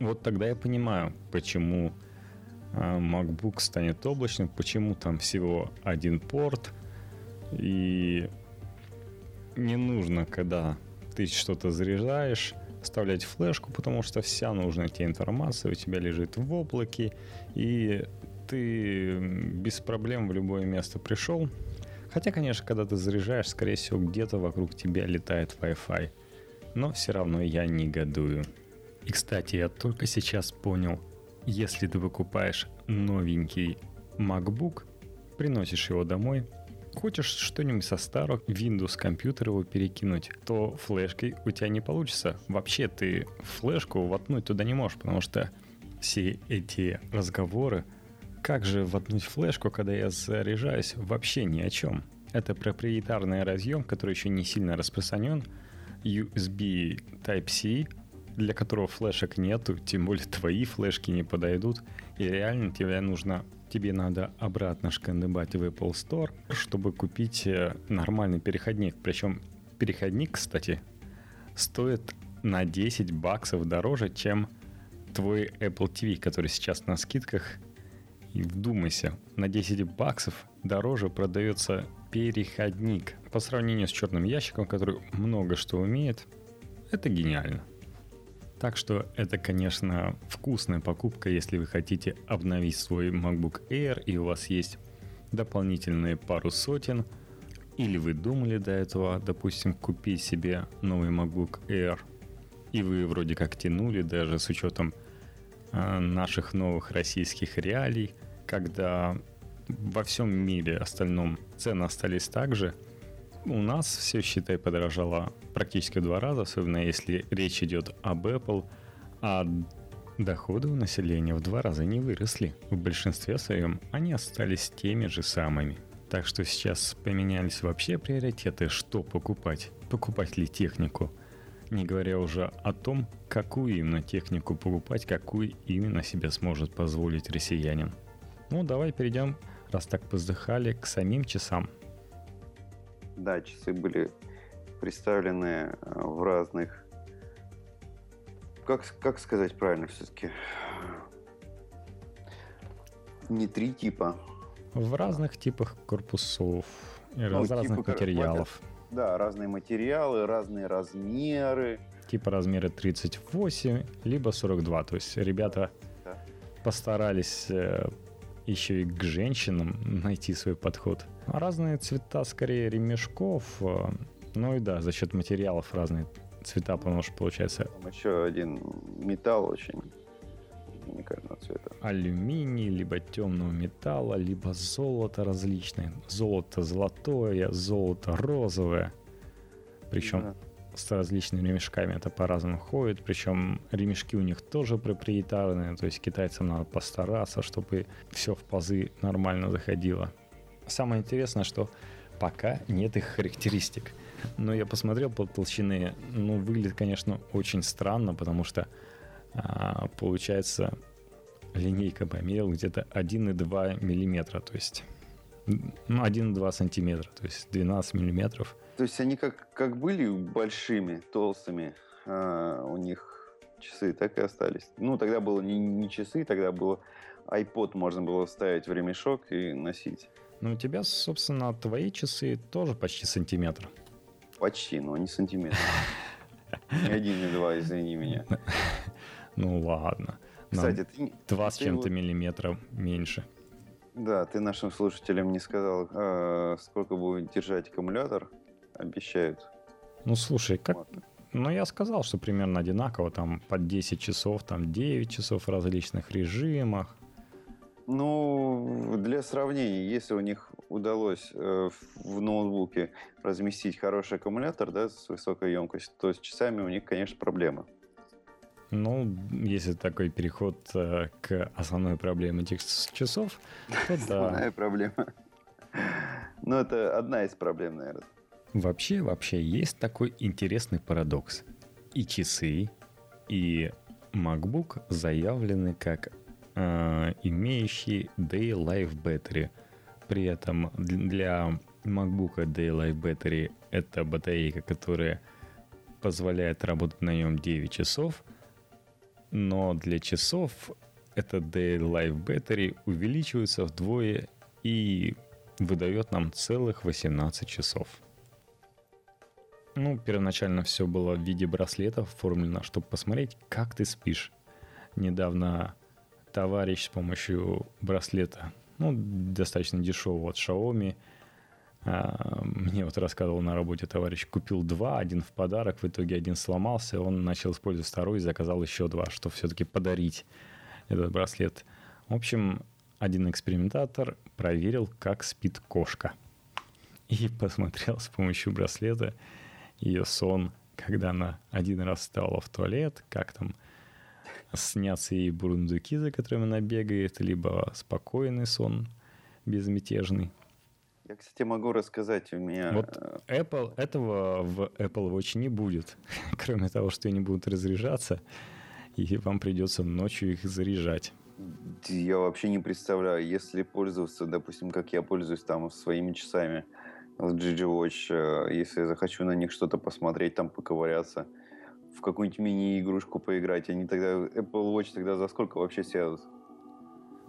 S2: Вот тогда я понимаю, почему а, MacBook станет облачным, почему там всего один порт. И не нужно, когда ты что-то заряжаешь, вставлять флешку, потому что вся нужная тебе информация у тебя лежит в облаке, и ты без проблем в любое место пришел. Хотя, конечно, когда ты заряжаешь, скорее всего, где-то вокруг тебя летает Wi-Fi. Но все равно я негодую. И, кстати, я только сейчас понял, если ты выкупаешь новенький MacBook, приносишь его домой, хочешь что-нибудь со старого Windows компьютера его перекинуть, то флешкой у тебя не получится. Вообще ты флешку воткнуть туда не можешь, потому что все эти разговоры как же воткнуть флешку, когда я заряжаюсь? Вообще ни о чем. Это проприетарный разъем, который еще не сильно распространен. USB Type-C, для которого флешек нету, тем более твои флешки не подойдут. И реально тебе нужно тебе надо обратно шкандыбать в Apple Store, чтобы купить э, нормальный переходник. Причем переходник, кстати, стоит на 10 баксов дороже, чем твой Apple TV, который сейчас на скидках и вдумайся, на 10 баксов дороже продается переходник. По сравнению с черным ящиком, который много что умеет, это гениально. Так что это, конечно, вкусная покупка, если вы хотите обновить свой MacBook Air и у вас есть дополнительные пару сотен. Или вы думали до этого, допустим, купить себе новый MacBook Air, и вы вроде как тянули даже с учетом э, наших новых российских реалий, когда во всем мире остальном цены остались так же, у нас все, считай, подорожало практически в два раза, особенно если речь идет об Apple, а доходы у населения в два раза не выросли. В большинстве своем они остались теми же самыми. Так что сейчас поменялись вообще приоритеты, что покупать. Покупать ли технику? Не говоря уже о том, какую именно технику покупать, какую именно себе сможет позволить россиянин. Ну, давай перейдем, раз так поздыхали, к самим часам.
S1: Да, часы были представлены э, в разных... Как, как сказать правильно все-таки? Не три типа.
S2: В разных типах корпусов и ну, раз, разных типа, материалов.
S1: Да, разные материалы, разные размеры.
S2: Типа размеры 38, либо 42. То есть ребята да. постарались э, еще и к женщинам [LAUGHS] найти свой подход. Разные цвета, скорее, ремешков. Э, ну и да, за счет материалов разные цвета, потому что получается...
S1: Там еще один металл очень уникального цвета.
S2: Алюминий, либо темного металла, либо золото различное. Золото золотое, золото розовое. Причем да с различными ремешками это по-разному ходит, причем ремешки у них тоже проприетарные, то есть китайцам надо постараться, чтобы все в пазы нормально заходило. Самое интересное, что пока нет их характеристик. Но я посмотрел по толщины, ну, выглядит, конечно, очень странно, потому что а, получается линейка померил где-то 1,2 миллиметра, то есть ну, 1,2 сантиметра, то есть 12 миллиметров –
S1: то есть они как, как были большими, толстыми, а у них часы так и остались. Ну, тогда было не, не часы, тогда было iPod можно было вставить в ремешок и носить.
S2: Ну, у тебя, собственно, твои часы тоже почти сантиметр.
S1: Почти, но не сантиметр. Не один, не два, извини меня. [LAUGHS]
S2: Ну ладно. Кстати, ты... Два с чем-то миллиметра меньше.
S1: Да, ты нашим слушателям не сказал, а, сколько будет держать аккумулятор обещают.
S2: Ну, слушай, как... Ну, я сказал, что примерно одинаково, там, под 10 часов, там, 9 часов в различных режимах.
S1: Ну, для сравнения, если у них удалось э, в ноутбуке разместить хороший аккумулятор, да, с высокой емкостью, то с часами у них, конечно, проблема.
S2: Ну, если такой переход э, к основной проблеме этих часов, то [LAUGHS] да.
S1: Основная проблема. [LAUGHS] Ну, это одна из проблем, наверное.
S2: Вообще, вообще есть такой интересный парадокс. И часы, и MacBook заявлены как э, имеющие Day Life Battery. При этом для MacBook Day Life Battery это батарейка, которая позволяет работать на нем 9 часов, но для часов это Day Life Battery увеличивается вдвое и выдает нам целых 18 часов. Ну, первоначально все было в виде браслетов оформлено, чтобы посмотреть, как ты спишь. Недавно товарищ с помощью браслета, ну, достаточно дешевого от Xiaomi, а, мне вот рассказывал на работе товарищ, купил два, один в подарок, в итоге один сломался, он начал использовать второй и заказал еще два, чтобы все-таки подарить этот браслет. В общем, один экспериментатор проверил, как спит кошка. И [LAUGHS] посмотрел с помощью браслета, ее сон, когда она один раз встала в туалет, как там снятся ей бурундуки, за которыми она бегает, либо спокойный сон, безмятежный.
S1: Я, кстати, могу рассказать, у меня...
S2: Вот Apple, этого в Apple Watch не будет, [LAUGHS] кроме того, что они будут разряжаться, и вам придется ночью их заряжать.
S1: Я вообще не представляю, если пользоваться, допустим, как я пользуюсь там своими часами, с GG Watch, э, если я захочу на них что-то посмотреть, там поковыряться, в какую-нибудь мини-игрушку поиграть, они тогда, Apple Watch тогда за сколько вообще сядут?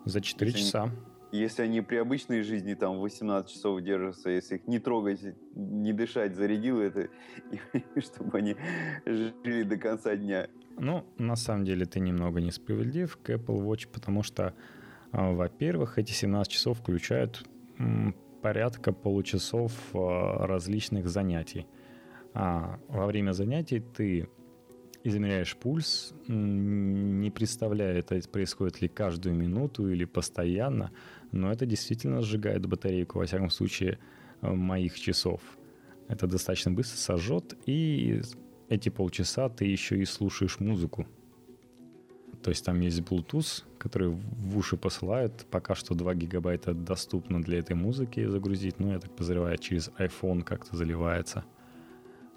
S2: За 4 если часа.
S1: Они, если они при обычной жизни там 18 часов держатся, если их не трогать, не дышать, зарядил это, и, [LAUGHS] чтобы они жили до конца дня.
S2: Ну, на самом деле ты немного несправедлив к Apple Watch, потому что, а, во-первых, эти 17 часов включают порядка получасов различных занятий. А во время занятий ты измеряешь пульс, не представляя, это происходит ли каждую минуту или постоянно, но это действительно сжигает батарейку, во всяком случае, э, моих часов. Это достаточно быстро сожжет, и эти полчаса ты еще и слушаешь музыку. То есть там есть Bluetooth, который в уши посылают. Пока что 2 гигабайта доступно для этой музыки загрузить. Ну, я так подозреваю, через iPhone как-то заливается.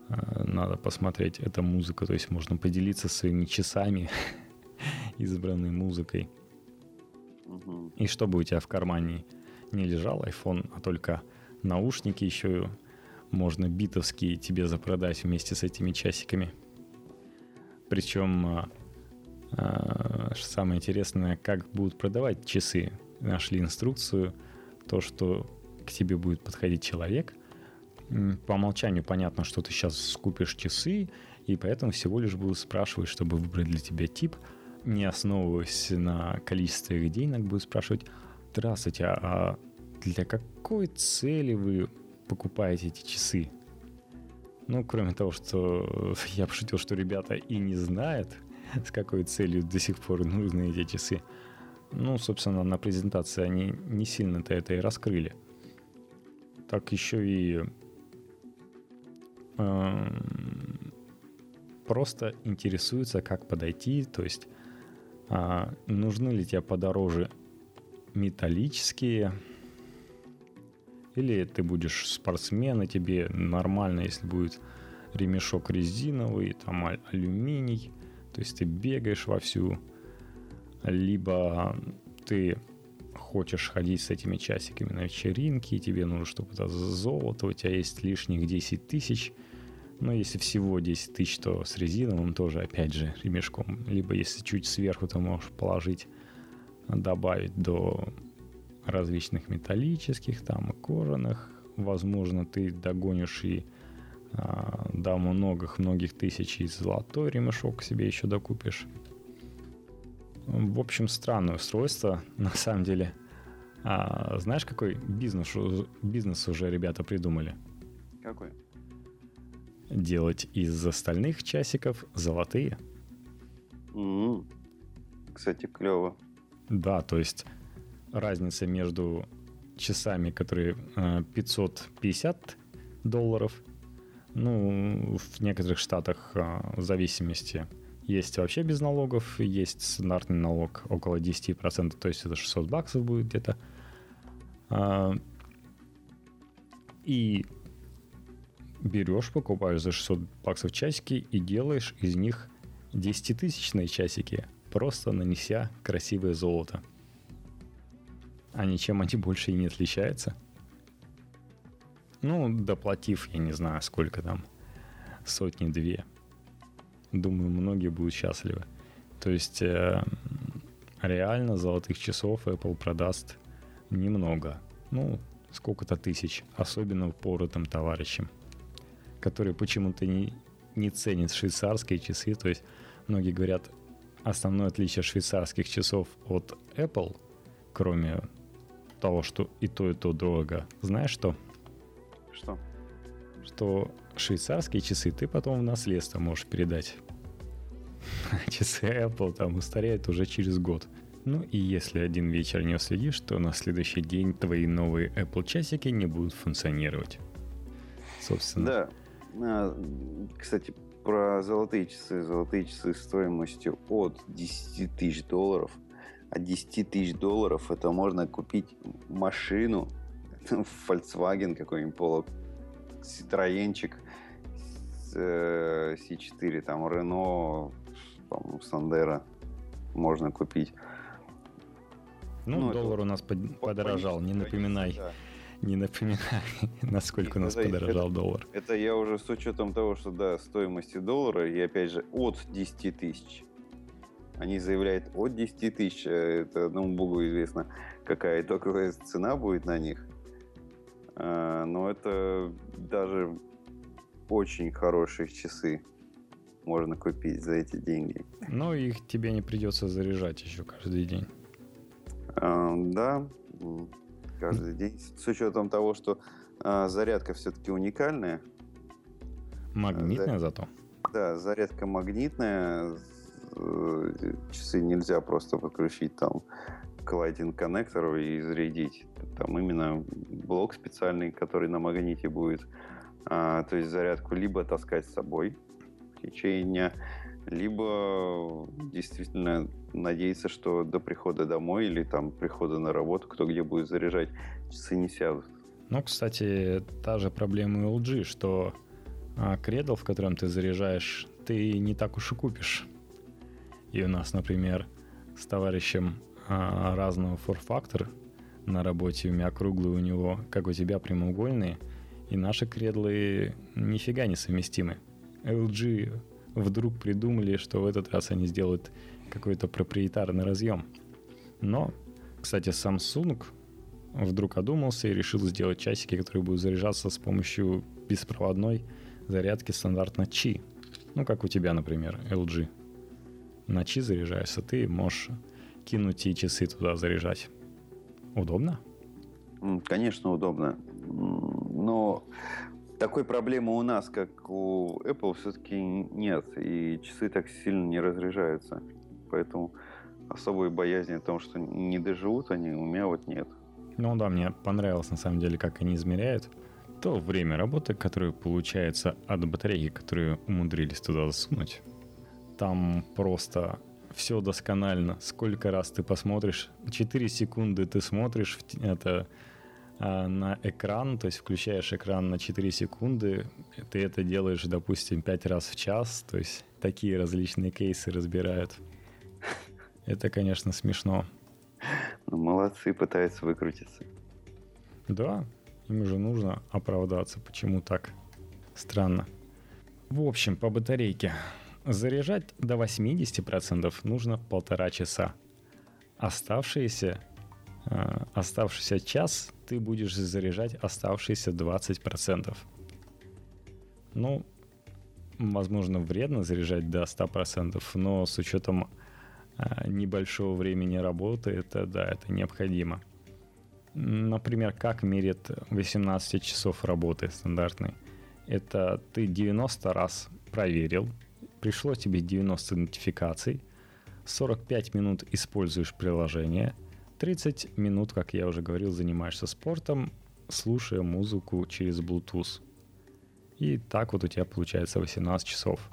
S2: Э, надо посмотреть. Это музыка, то есть можно поделиться своими часами [LAUGHS] избранной музыкой. И чтобы у тебя в кармане не лежал iPhone, а только наушники еще можно битовские тебе запродать вместе с этими часиками. Причем, а, самое интересное, как будут продавать часы. Нашли инструкцию, то, что к тебе будет подходить человек. По умолчанию понятно, что ты сейчас купишь часы, и поэтому всего лишь будут спрашивать, чтобы выбрать для тебя тип – не основываясь на количестве их денег, будет спрашивать, здравствуйте, а для какой цели вы покупаете эти часы? Ну, кроме того, что [LAUGHS] я пошутил, что ребята и не знают, [LAUGHS] с какой целью до сих пор нужны эти часы. Ну, собственно, на презентации они не сильно-то это и раскрыли. Так еще и э, просто интересуются, как подойти, то есть а, нужны ли тебе подороже металлические, или ты будешь спортсмен, и тебе нормально, если будет ремешок резиновый, там алюминий, то есть ты бегаешь вовсю, либо ты хочешь ходить с этими часиками на вечеринки, и тебе нужно, чтобы это золото, у тебя есть лишних 10 тысяч – но если всего 10 тысяч, то с резиновым тоже, опять же, ремешком. Либо если чуть сверху, то можешь положить, добавить до различных металлических, там, кожаных. Возможно, ты догонишь и а, до многих-многих тысяч и золотой ремешок себе еще докупишь. В общем, странное устройство, [LAUGHS] на самом деле. А, знаешь, какой бизнес, бизнес уже ребята придумали?
S1: Какой?
S2: делать из остальных часиков золотые.
S1: Mm-hmm. Кстати, клево.
S2: Да, то есть разница между часами, которые 550 э, долларов, ну, в некоторых штатах э, в зависимости есть вообще без налогов, есть стандартный налог около 10%, то есть это 600 баксов будет где-то. А, и берешь, покупаешь за 600 баксов часики и делаешь из них 10-тысячные часики, просто нанеся красивое золото. А ничем они больше и не отличаются. Ну, доплатив, я не знаю, сколько там, сотни-две. Думаю, многие будут счастливы. То есть э, реально золотых часов Apple продаст немного. Ну, сколько-то тысяч, особенно поротым товарищам которые почему-то не, не ценят швейцарские часы. То есть многие говорят, основное отличие швейцарских часов от Apple, кроме того, что и то, и то дорого, знаешь что?
S1: Что?
S2: Что швейцарские часы ты потом в наследство можешь передать. [LAUGHS] Часы Apple там устареют уже через год. Ну и если один вечер не уследишь, то на следующий день твои новые Apple часики не будут функционировать. Собственно.
S1: Да, а, кстати, про золотые часы. Золотые часы стоимостью от 10 тысяч долларов. От 10 тысяч долларов это можно купить машину, [LAUGHS] Volkswagen какой-нибудь поло, Citroёнчик, C4, э, там Renault, по-моему, Сандера можно купить.
S2: Ну, ну доллар у нас подорожал, не напоминай. Да [LAUGHS] не напоминай, [LAUGHS] насколько у нас это, подорожал
S1: это,
S2: доллар.
S1: Это я уже с учетом того, что да, стоимости доллара, и опять же от 10 тысяч. Они заявляют от 10 тысяч, а это одному богу известно, какая итоговая цена будет на них. А, но это даже очень хорошие часы можно купить за эти деньги.
S2: Но их тебе не придется заряжать еще каждый день.
S1: А, да, Каждый день. С учетом того, что а, зарядка все-таки уникальная.
S2: Магнитная Заряд... зато.
S1: Да, зарядка магнитная. Э, часы нельзя просто подключить там к Lightning коннектору и зарядить. Там именно блок специальный, который на магните будет. А, то есть зарядку либо таскать с собой в течение дня, либо действительно надеяться, что до прихода домой или там прихода на работу, кто где будет заряжать, часы не сядут.
S2: Ну, кстати, та же проблема у LG, что а, кредл, в котором ты заряжаешь, ты не так уж и купишь. И у нас, например, с товарищем а, разного форфактор на работе, у меня круглые у него, как у тебя, прямоугольные, и наши кредлы нифига не совместимы. LG вдруг придумали, что в этот раз они сделают какой-то проприетарный разъем. Но, кстати, Samsung вдруг одумался и решил сделать часики, которые будут заряжаться с помощью беспроводной зарядки стандартно Qi. Ну, как у тебя, например, LG. На Qi заряжаешься, ты можешь кинуть и часы туда заряжать. Удобно?
S1: Конечно, удобно. Но такой проблемы у нас, как у Apple, все-таки нет. И часы так сильно не разряжаются. Поэтому особой боязни о том, что не доживут они, у меня вот нет.
S2: Ну да, мне понравилось на самом деле, как они измеряют то время работы, которое получается от батарейки, которую умудрились туда засунуть. Там просто все досконально. Сколько раз ты посмотришь? 4 секунды ты смотришь это а, на экран, то есть включаешь экран на 4 секунды, ты это делаешь, допустим, 5 раз в час, то есть такие различные кейсы разбирают. Это, конечно, смешно.
S1: Ну, молодцы, пытаются выкрутиться.
S2: Да, им же нужно оправдаться, почему так странно. В общем, по батарейке. Заряжать до 80% нужно полтора часа. Оставшиеся, э, оставшийся час ты будешь заряжать оставшиеся 20%. Ну, возможно, вредно заряжать до 100%, но с учетом э, небольшого времени работы, это да, это необходимо. Например, как мерит 18 часов работы стандартной? Это ты 90 раз проверил, пришло тебе 90 нотификаций, 45 минут используешь приложение, 30 минут, как я уже говорил, занимаешься спортом, слушая музыку через Bluetooth. И так вот у тебя получается 18 часов.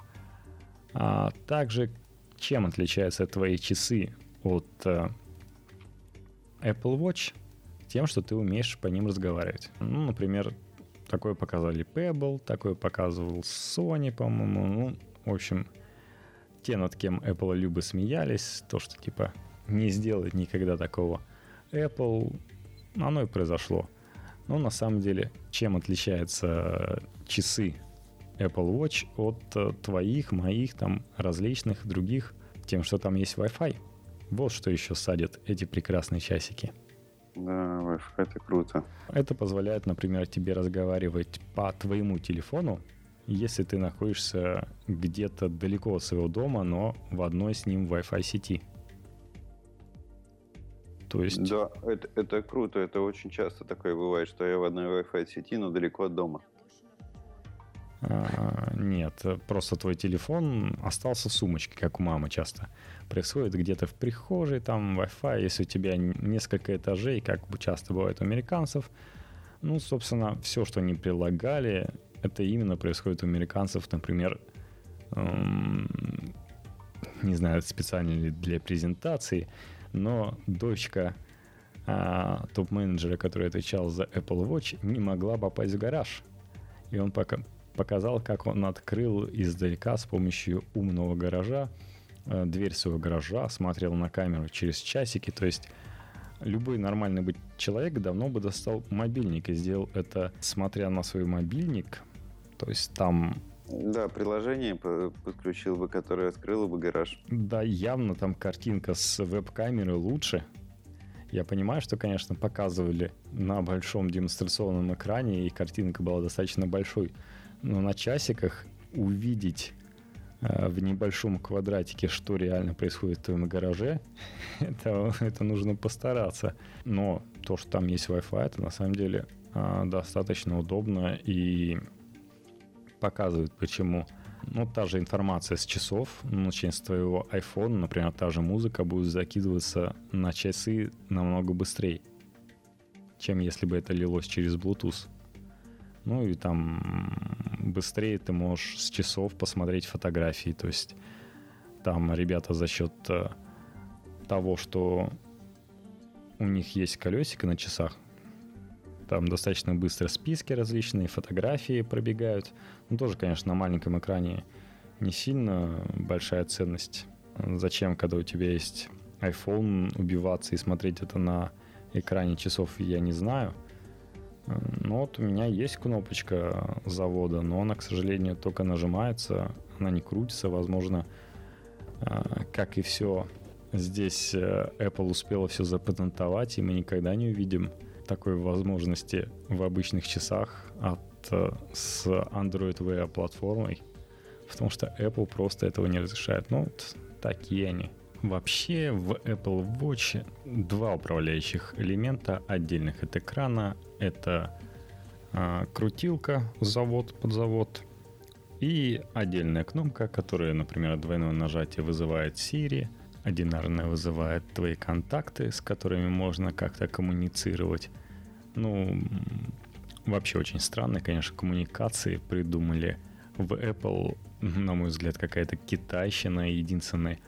S2: А также чем отличаются твои часы от э, Apple Watch? Тем, что ты умеешь по ним разговаривать. Ну, например, такое показали Pebble, такое показывал Sony, по-моему. Ну, в общем, те, над кем Apple любо смеялись, то, что типа не сделать никогда такого Apple, оно и произошло. Но на самом деле, чем отличаются часы Apple Watch от э, твоих, моих, там, различных других, тем, что там есть Wi-Fi. Вот что еще садят эти прекрасные часики.
S1: Да, Wi-Fi это круто.
S2: Это позволяет, например, тебе разговаривать по твоему телефону, если ты находишься где-то далеко от своего дома, но в одной с ним Wi-Fi сети.
S1: То есть... Да, это, это круто. Это очень часто такое бывает, что я в одной Wi-Fi сети, но далеко от дома.
S2: А, нет, просто твой телефон остался в сумочке, как у мамы часто. Происходит где-то в прихожей, там Wi-Fi, если у тебя несколько этажей, как часто бывает у американцев. Ну, собственно, все, что они прилагали, это именно происходит у американцев, например, эм, не знаю, специально ли для презентации, но дочка э, топ-менеджера, который отвечал за Apple Watch, не могла попасть в гараж. И он пока показал, как он открыл издалека с помощью умного гаража э, дверь своего гаража, смотрел на камеру через часики. То есть любой нормальный быть человек давно бы достал мобильник и сделал это, смотря на свой мобильник. То есть там
S1: да, приложение подключил бы, которое открыло бы гараж.
S2: Да, явно там картинка с веб-камеры лучше. Я понимаю, что, конечно, показывали на большом демонстрационном экране, и картинка была достаточно большой но на часиках увидеть э, в небольшом квадратике, что реально происходит в твоем гараже, [LAUGHS] это, это нужно постараться. Но то, что там есть Wi-Fi, это на самом деле э, достаточно удобно и показывает, почему. Ну, та же информация с часов, начиная с твоего iPhone, например, та же музыка будет закидываться на часы намного быстрее, чем если бы это лилось через Bluetooth. Ну и там быстрее ты можешь с часов посмотреть фотографии. То есть там ребята за счет э, того, что у них есть колесико на часах, там достаточно быстро списки различные, фотографии пробегают. Ну, тоже, конечно, на маленьком экране не сильно большая ценность. Зачем, когда у тебя есть iPhone, убиваться и смотреть это на экране часов, я не знаю – ну вот у меня есть кнопочка завода, но она, к сожалению, только нажимается, она не крутится, возможно, а, как и все здесь э, Apple успела все запатентовать, и мы никогда не увидим такой возможности в обычных часах от, э, с Android Wear платформой, потому что Apple просто этого не разрешает. Ну, вот такие они. Вообще в Apple Watch два управляющих элемента отдельных от экрана. Это э, крутилка, завод под завод и отдельная кнопка, которая, например, двойное нажатие вызывает Siri, одинарная вызывает твои контакты, с которыми можно как-то коммуницировать. Ну, вообще очень странные, конечно, коммуникации придумали в Apple, на мой взгляд, какая-то китайщина единственная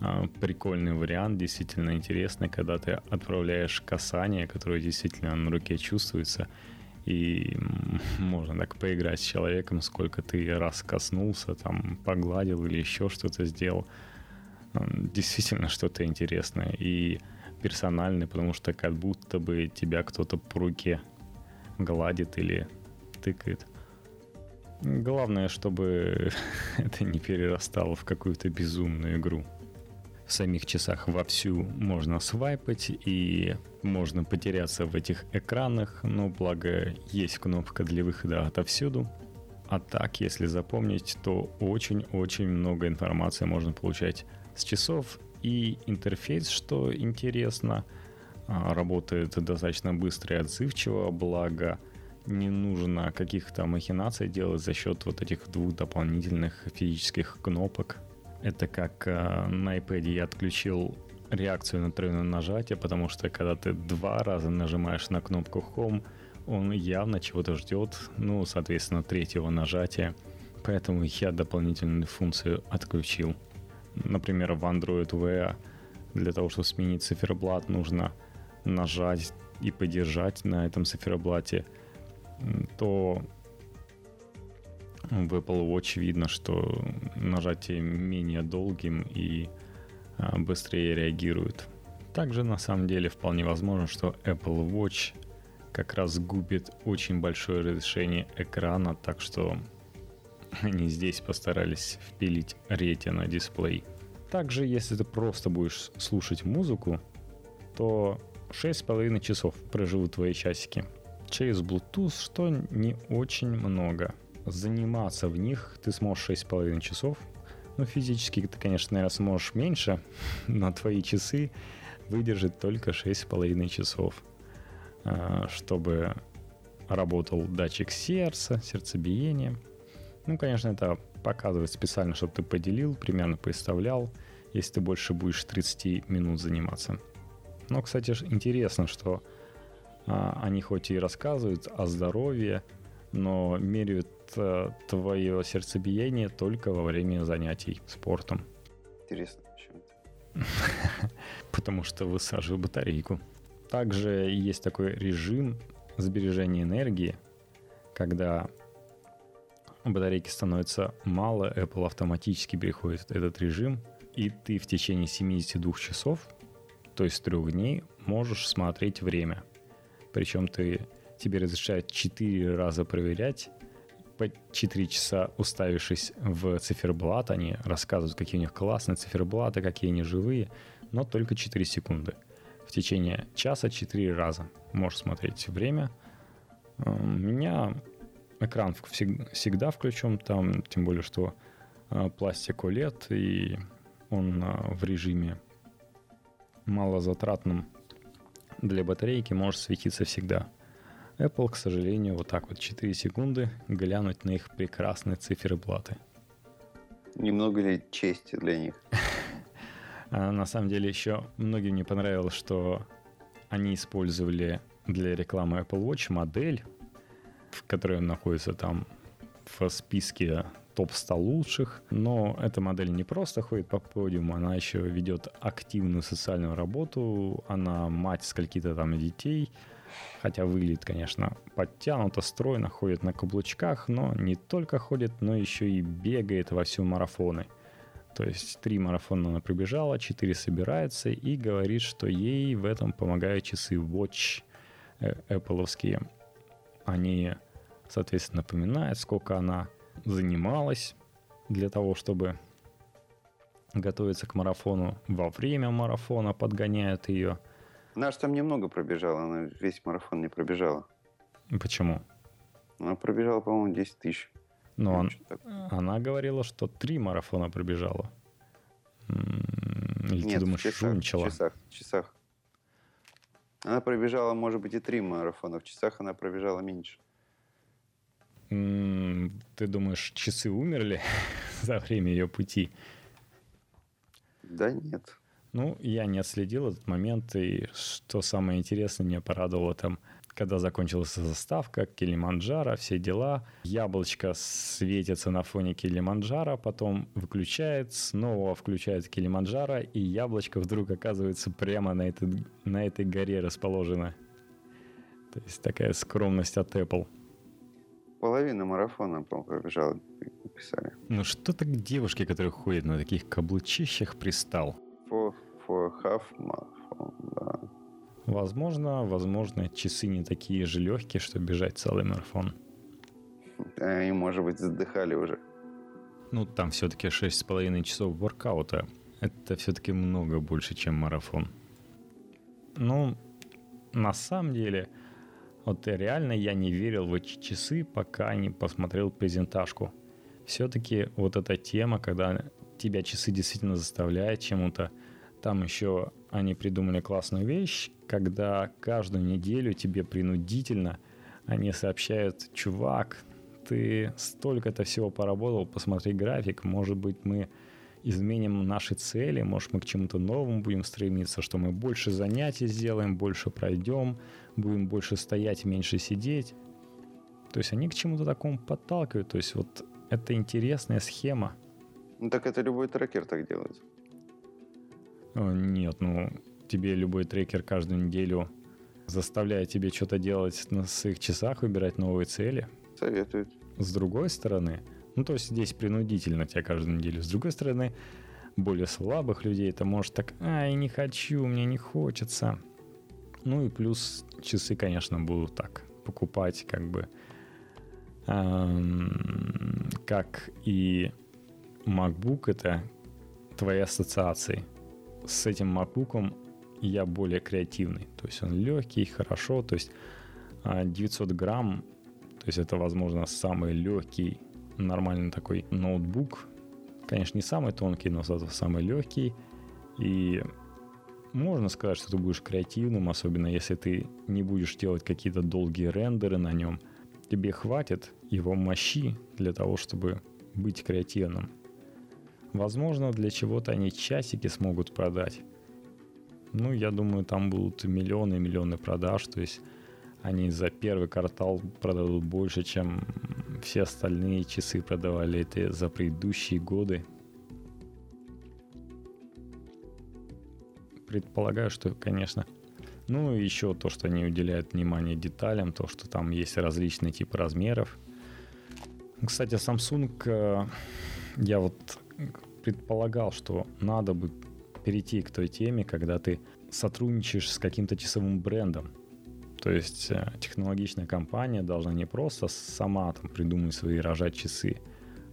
S2: а, прикольный вариант, действительно интересный, когда ты отправляешь касание, которое действительно на руке чувствуется, и можно так поиграть с человеком, сколько ты раз коснулся, там, погладил или еще что-то сделал. Действительно что-то интересное и персональное, потому что как будто бы тебя кто-то по руке гладит или тыкает. Главное, чтобы [LAUGHS] это не перерастало в какую-то безумную игру в самих часах вовсю можно свайпать и можно потеряться в этих экранах, но благо есть кнопка для выхода отовсюду. А так, если запомнить, то очень-очень много информации можно получать с часов. И интерфейс, что интересно, а, работает достаточно быстро и отзывчиво, благо не нужно каких-то махинаций делать за счет вот этих двух дополнительных физических кнопок, это как э, на iPad я отключил реакцию на тройное нажатие, потому что когда ты два раза нажимаешь на кнопку Home, он явно чего-то ждет, ну, соответственно, третьего нажатия. Поэтому я дополнительную функцию отключил. Например, в Android Wear для того, чтобы сменить циферблат, нужно нажать и подержать на этом циферблате, то в Apple Watch видно, что нажатие менее долгим и а, быстрее реагирует. Также на самом деле вполне возможно, что Apple Watch как раз губит очень большое разрешение экрана, так что [LAUGHS] они здесь постарались впилить ретина дисплей. Также, если ты просто будешь слушать музыку, то 6,5 часов проживут твои часики. Через Bluetooth, что не очень много – заниматься в них ты сможешь 6,5 часов. Ну, физически ты, конечно, наверное, сможешь меньше, [LAUGHS] но твои часы выдержат только 6,5 часов, а, чтобы работал датчик сердца, сердцебиения. Ну, конечно, это показывает специально, чтобы ты поделил, примерно представлял, если ты больше будешь 30 минут заниматься. Но, кстати, интересно, что а, они хоть и рассказывают о здоровье, но меряют э, твое сердцебиение только во время занятий спортом.
S1: Интересно, почему [LAUGHS]
S2: Потому что высаживаю батарейку. Также есть такой режим сбережения энергии, когда батарейки становится мало, Apple автоматически переходит этот режим, и ты в течение 72 часов, то есть трех дней, можешь смотреть время. Причем ты тебе разрешают 4 раза проверять, по 4 часа уставившись в циферблат, они рассказывают, какие у них классные циферблаты, какие они живые, но только 4 секунды. В течение часа 4 раза можешь смотреть время. Меня экран всегда включен, там, тем более, что а, пластик OLED, и он а, в режиме малозатратном для батарейки может светиться всегда. Apple, к сожалению, вот так вот 4 секунды глянуть на их прекрасные циферблаты.
S1: Немного ли чести для них? [LAUGHS]
S2: А на самом деле еще многим не понравилось, что они использовали для рекламы Apple Watch модель, в которой находится там в списке топ-100 лучших. Но эта модель не просто ходит по подиуму, она еще ведет активную социальную работу. Она мать скольки-то там детей. Хотя выглядит, конечно, подтянуто, стройно, ходит на каблучках, но не только ходит, но еще и бегает во все марафоны. То есть три марафона она пробежала, четыре собирается и говорит, что ей в этом помогают часы Watch э, Они, соответственно, напоминают, сколько она занималась для того, чтобы готовиться к марафону. Во время марафона подгоняют ее.
S1: Наш там немного пробежала, она весь марафон не пробежала.
S2: Почему?
S1: Она пробежала, по-моему, 10 тысяч.
S2: Но он, она говорила, что три марафона пробежала. Или
S1: Нет,
S2: ты думаешь,
S1: в часах,
S2: шумничала?
S1: В часах, в часах. Она пробежала, может быть, и три марафона. В часах она пробежала меньше.
S2: Ты думаешь, часы умерли [LAUGHS] за время ее пути?
S1: Да нет.
S2: Ну, я не отследил этот момент, и что самое интересное, меня порадовало там, когда закончилась заставка, Килиманджаро, все дела. Яблочко светится на фоне Килиманджаро, потом выключает, снова включает Килиманджаро, и яблочко вдруг оказывается прямо на этой, на этой горе расположено. То есть такая скромность от Apple.
S1: Половина марафона, по-моему, пробежала, писали.
S2: Ну что ты к девушке, которая ходит на таких каблучищах, пристал?
S1: For, for half marathon, да.
S2: Возможно, возможно, часы не такие же легкие, чтобы бежать целый марафон.
S1: Они, может быть, задыхали уже.
S2: Ну, там все-таки 6,5 часов воркаута. Это все-таки много больше, чем марафон. Ну, на самом деле, вот реально я не верил в эти часы, пока не посмотрел презентажку. Все-таки вот эта тема, когда тебя часы действительно заставляют чему-то, там еще они придумали классную вещь, когда каждую неделю тебе принудительно они сообщают, чувак, ты столько-то всего поработал, посмотри график, может быть мы изменим наши цели, может мы к чему-то новому будем стремиться, что мы больше занятий сделаем, больше пройдем, будем больше стоять, меньше сидеть. То есть они к чему-то такому подталкивают, то есть вот это интересная схема.
S1: Ну так это любой трекер так делает.
S2: О, Нет, ну тебе любой трекер каждую неделю заставляет тебе что-то делать на своих часах, выбирать новые цели.
S1: Советует.
S2: С другой стороны, ну то есть здесь принудительно тебя каждую неделю. С другой стороны, более слабых людей это может так, ай, не хочу, мне не хочется. Ну и плюс часы, конечно, будут так покупать как бы эм, как и MacBook это твои ассоциации. С этим MacBook я более креативный. То есть он легкий, хорошо. То есть а, 900 грамм, то есть это, возможно, самый легкий, нормальный такой ноутбук. Конечно, не самый тонкий, но зато самый легкий. И можно сказать, что ты будешь креативным, особенно если ты не будешь делать какие-то долгие рендеры на нем. Тебе хватит его мощи для того, чтобы быть креативным. Возможно, для чего-то они часики смогут продать. Ну, я думаю, там будут миллионы и миллионы продаж. То есть они за первый квартал продадут больше, чем все остальные часы продавали это за предыдущие годы. Предполагаю, что, конечно. Ну, и еще то, что они уделяют внимание деталям, то, что там есть различные типы размеров. Кстати, Samsung, э, я вот предполагал, что надо бы перейти к той теме, когда ты сотрудничаешь с каким-то часовым брендом. То есть э, технологичная компания должна не просто сама там придумать свои рожать часы,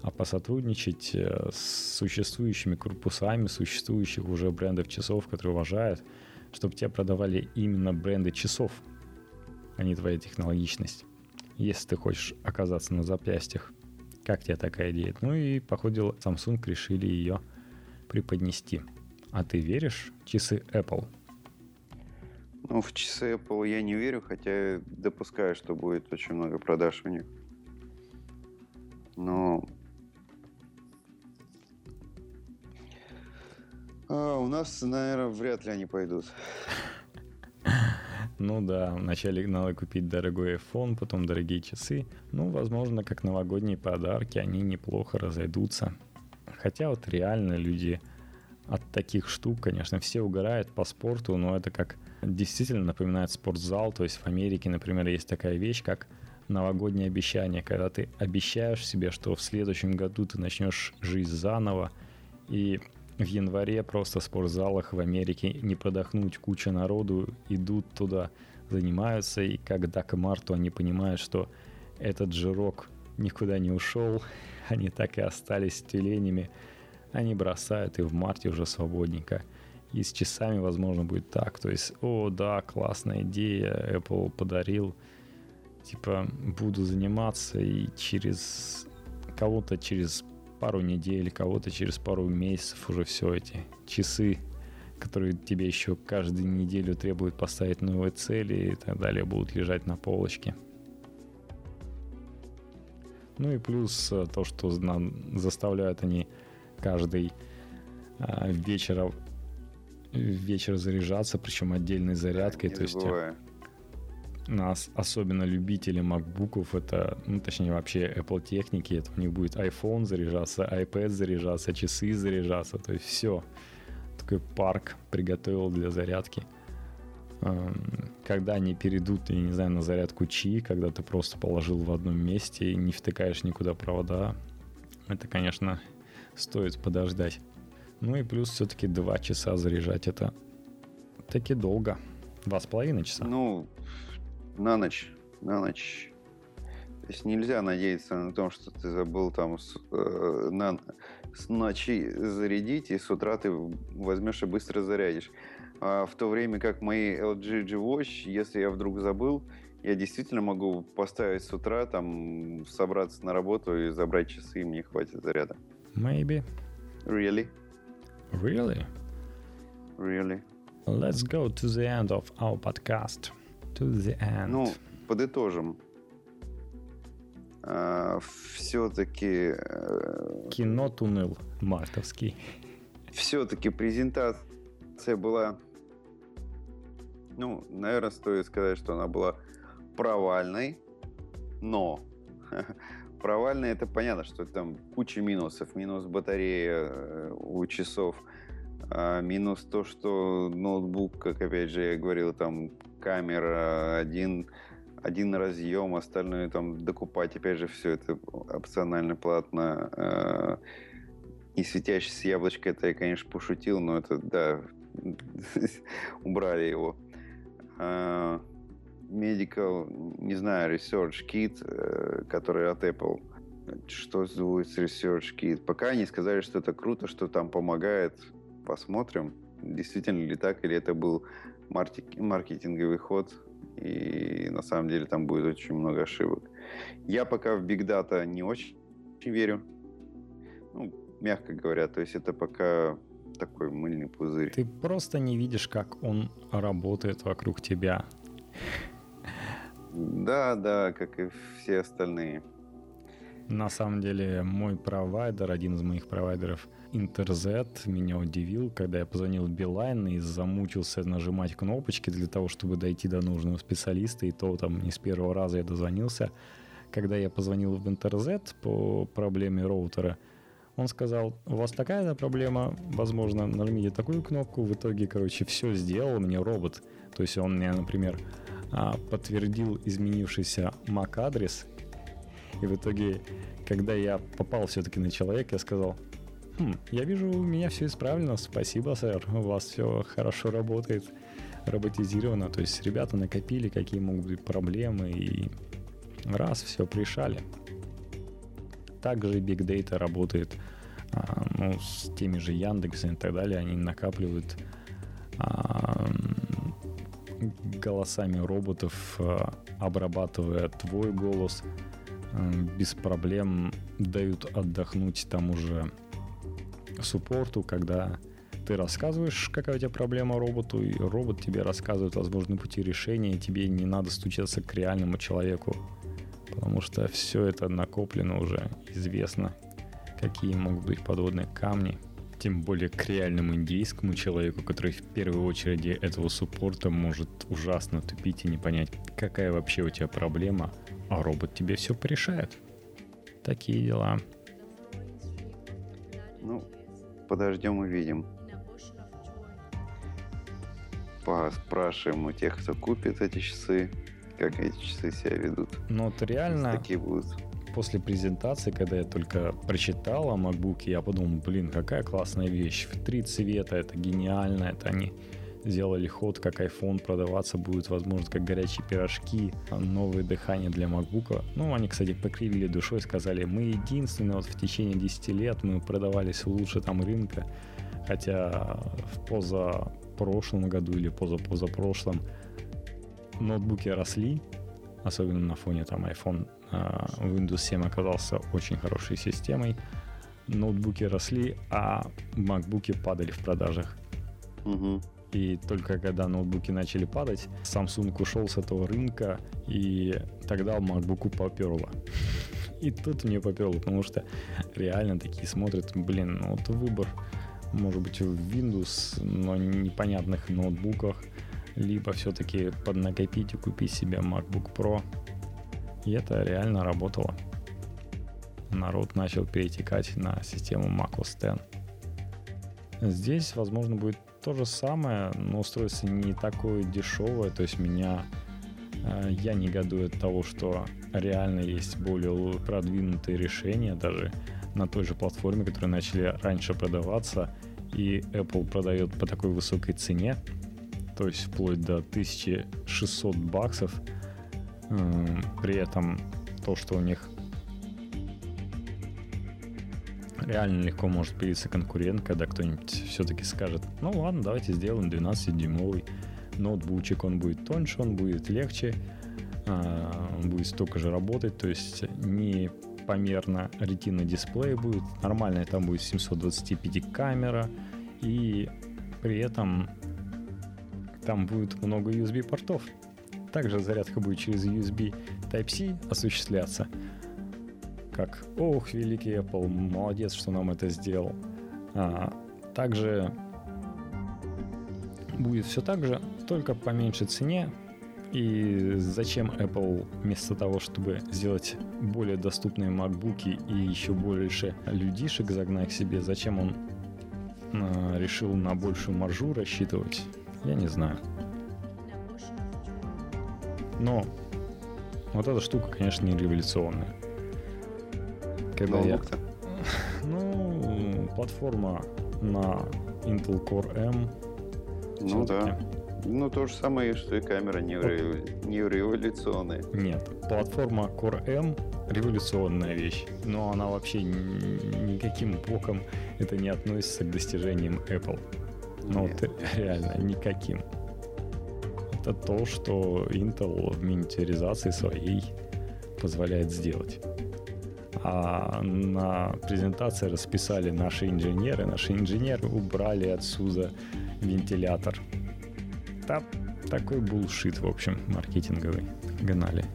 S2: а посотрудничать э, с существующими корпусами существующих уже брендов часов, которые уважают, чтобы тебе продавали именно бренды часов, а не твоя технологичность. Если ты хочешь оказаться на запястьях Как тебе такая идея? Ну и, походу, Samsung решили ее преподнести. А ты веришь в часы Apple?
S1: Ну, в часы Apple я не верю, хотя допускаю, что будет очень много продаж у них. Но а, у нас, наверное, вряд ли они пойдут.
S2: Ну да, вначале надо купить дорогой iPhone, потом дорогие часы. Ну, возможно, как новогодние подарки, они неплохо разойдутся. Хотя вот реально люди от таких штук, конечно, все угорают по спорту, но это как действительно напоминает спортзал. То есть в Америке, например, есть такая вещь, как новогоднее обещание, когда ты обещаешь себе, что в следующем году ты начнешь жизнь заново, и в январе просто в спортзалах в Америке не продохнуть, куча народу идут туда, занимаются, и когда к марту они понимают, что этот жирок никуда не ушел, [LAUGHS] они так и остались тюленями, они бросают и в марте уже свободненько. И с часами, возможно, будет так. То есть, о, да, классная идея, Apple подарил. Типа, буду заниматься, и через кого-то через пару недель, кого-то через пару месяцев уже все эти часы, которые тебе еще каждую неделю требуют поставить новые цели и так далее, будут лежать на полочке. Ну и плюс э, то, что заставляют они каждый а, вечер вечер заряжаться, причем отдельной зарядкой. Не то есть нас, особенно любители макбуков, это, ну, точнее, вообще Apple техники, это у них будет iPhone заряжаться, iPad заряжаться, часы заряжаться, то есть все. Такой парк приготовил для зарядки. Эм, когда они перейдут, я не знаю, на зарядку Чи, когда ты просто положил в одном месте и не втыкаешь никуда провода, это, конечно, стоит подождать. Ну и плюс все-таки два часа заряжать это таки долго. Два с половиной часа.
S1: Ну, на ночь, на ночь. То есть нельзя надеяться на то, что ты забыл там с, э, на, с ночи зарядить, и с утра ты возьмешь и быстро зарядишь. А в то время как мои LG G-Watch, если я вдруг забыл, я действительно могу поставить с утра, там, собраться на работу и забрать часы, и мне хватит заряда.
S2: Maybe.
S1: Really?
S2: Really?
S1: Really?
S2: Let's go to the end of our podcast to the end.
S1: Ну, подытожим. А, все-таки...
S2: Э, Кино туннел мартовский.
S1: Все-таки презентация была... Ну, наверное, стоит сказать, что она была провальной, но [LAUGHS] провальной это понятно, что там куча минусов. Минус батареи э, у часов, а минус то, что ноутбук, как опять же я говорил, там камера, один, один разъем, остальное там докупать. Опять же, все это опционально платно. Э, и светящееся яблочко, это я, конечно, пошутил, но это, да, [LAUGHS] убрали его. Э, medical, не знаю, Research Kit, э, который от Apple. Что будет с Research Kit? Пока они сказали, что это круто, что там помогает. Посмотрим, действительно ли так, или это был маркетинговый ход, и на самом деле там будет очень много ошибок. Я пока в Big Data не очень верю, ну, мягко говоря, то есть это пока такой мыльный пузырь.
S2: Ты просто не видишь, как он работает вокруг тебя.
S1: Да, да, как и все остальные.
S2: На самом деле, мой провайдер, один из моих провайдеров, Интерзет, меня удивил, когда я позвонил Билайн и замучился нажимать кнопочки для того, чтобы дойти до нужного специалиста, и то там не с первого раза я дозвонился. Когда я позвонил в Интерзет по проблеме роутера, он сказал, у вас такая проблема, возможно, нажмите такую кнопку. В итоге, короче, все сделал мне робот. То есть он мне, например, а, подтвердил изменившийся MAC-адрес, и в итоге, когда я попал все-таки на человека, я сказал, хм, я вижу, у меня все исправлено, спасибо, сэр, у вас все хорошо работает, роботизировано, то есть ребята накопили, какие могут быть проблемы, и раз, все пришали. Также Big Data работает а, ну, с теми же Яндексами и так далее, они накапливают а, голосами роботов, а, обрабатывая твой голос, без проблем дают отдохнуть тому же суппорту, когда ты рассказываешь, какая у тебя проблема роботу, и робот тебе рассказывает возможные пути решения, и тебе не надо стучаться к реальному человеку, потому что все это накоплено уже, известно, какие могут быть подводные камни. Тем более к реальному индейскому человеку, который в первой очереди этого суппорта может ужасно тупить и не понять, какая вообще у тебя проблема, а робот тебе все порешает. Такие дела.
S1: Ну, подождем и видим. Поспрашиваем у тех, кто купит эти часы, как эти часы себя ведут.
S2: Ну вот реально...
S1: Такие будут
S2: после презентации, когда я только прочитал о MacBook, я подумал, блин, какая классная вещь. В три цвета, это гениально, это они сделали ход, как iPhone продаваться будет, возможно, как горячие пирожки, новое дыхание для MacBook. Ну, они, кстати, покривили душой, сказали, мы единственные вот в течение 10 лет мы продавались лучше там рынка, хотя в позапрошлом году или позапозапрошлом ноутбуки росли, особенно на фоне там iPhone Windows 7 оказался очень хорошей системой. Ноутбуки росли, а макбуки падали в продажах.
S1: Угу.
S2: И только когда ноутбуки начали падать, Samsung ушел с этого рынка, и тогда MacBook поперло. И тут мне поперло, потому что реально такие смотрят, блин, ну вот выбор может быть в Windows, но непонятных ноутбуках, либо все-таки поднакопить и купить себе MacBook Pro и это реально работало. Народ начал перетекать на систему macOS 10. Здесь, возможно, будет то же самое, но устройство не такое дешевое. То есть меня э, я негодую от того, что реально есть более продвинутые решения даже на той же платформе, которые начали раньше продаваться, и Apple продает по такой высокой цене, то есть вплоть до 1600 баксов – при этом то, что у них реально легко может появиться конкурент, когда кто-нибудь все-таки скажет, ну ладно, давайте сделаем 12-дюймовый ноутбучик, он будет тоньше, он будет легче, а, будет столько же работать, то есть не померно ретина дисплей будет, нормальная там будет 725 камера, и при этом там будет много USB портов, также зарядка будет через USB Type-C осуществляться. Как, ох, великий Apple, молодец, что нам это сделал. А, также будет все так же, только по меньшей цене. И зачем Apple вместо того, чтобы сделать более доступные MacBook и еще больше людишек загнать к себе, зачем он а, решил на большую маржу рассчитывать, я не знаю. Но вот эта штука, конечно, не революционная.
S1: Когда я... [LAUGHS]
S2: Ну, платформа на Intel Core M.
S1: Ну да. Ну, то же самое, что и камера не, вот. не революционная.
S2: Нет, платформа Core M революционная вещь, но она вообще никаким боком это не относится к достижениям Apple. Ну, вот [LAUGHS] реально никаким это то, что Intel в миниатюризации своей позволяет сделать. А на презентации расписали наши инженеры. Наши инженеры убрали отсюда вентилятор. Да, такой булшит, в общем, маркетинговый. Гнали.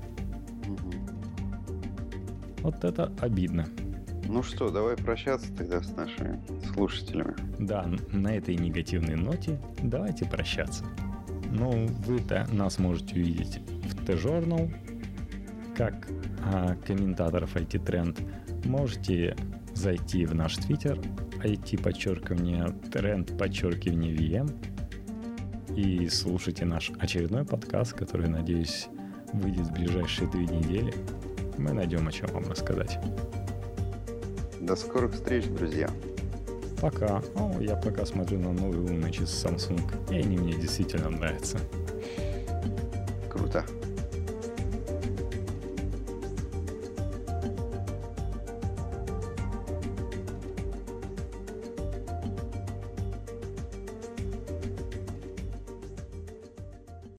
S2: Вот это обидно.
S1: Ну что, давай прощаться тогда с нашими слушателями.
S2: Да, на этой негативной ноте давайте прощаться. Ну, вы-то нас можете увидеть в T-Journal, как а, комментаторов IT-тренд. Можете зайти в наш твиттер IT подчеркивание тренд подчеркивание VM и слушайте наш очередной подкаст, который, надеюсь, выйдет в ближайшие две недели. Мы найдем о чем вам рассказать.
S1: До скорых встреч, друзья!
S2: Пока. Ну, я пока смотрю на новые умные часы Samsung, и они мне действительно нравятся.
S1: Круто.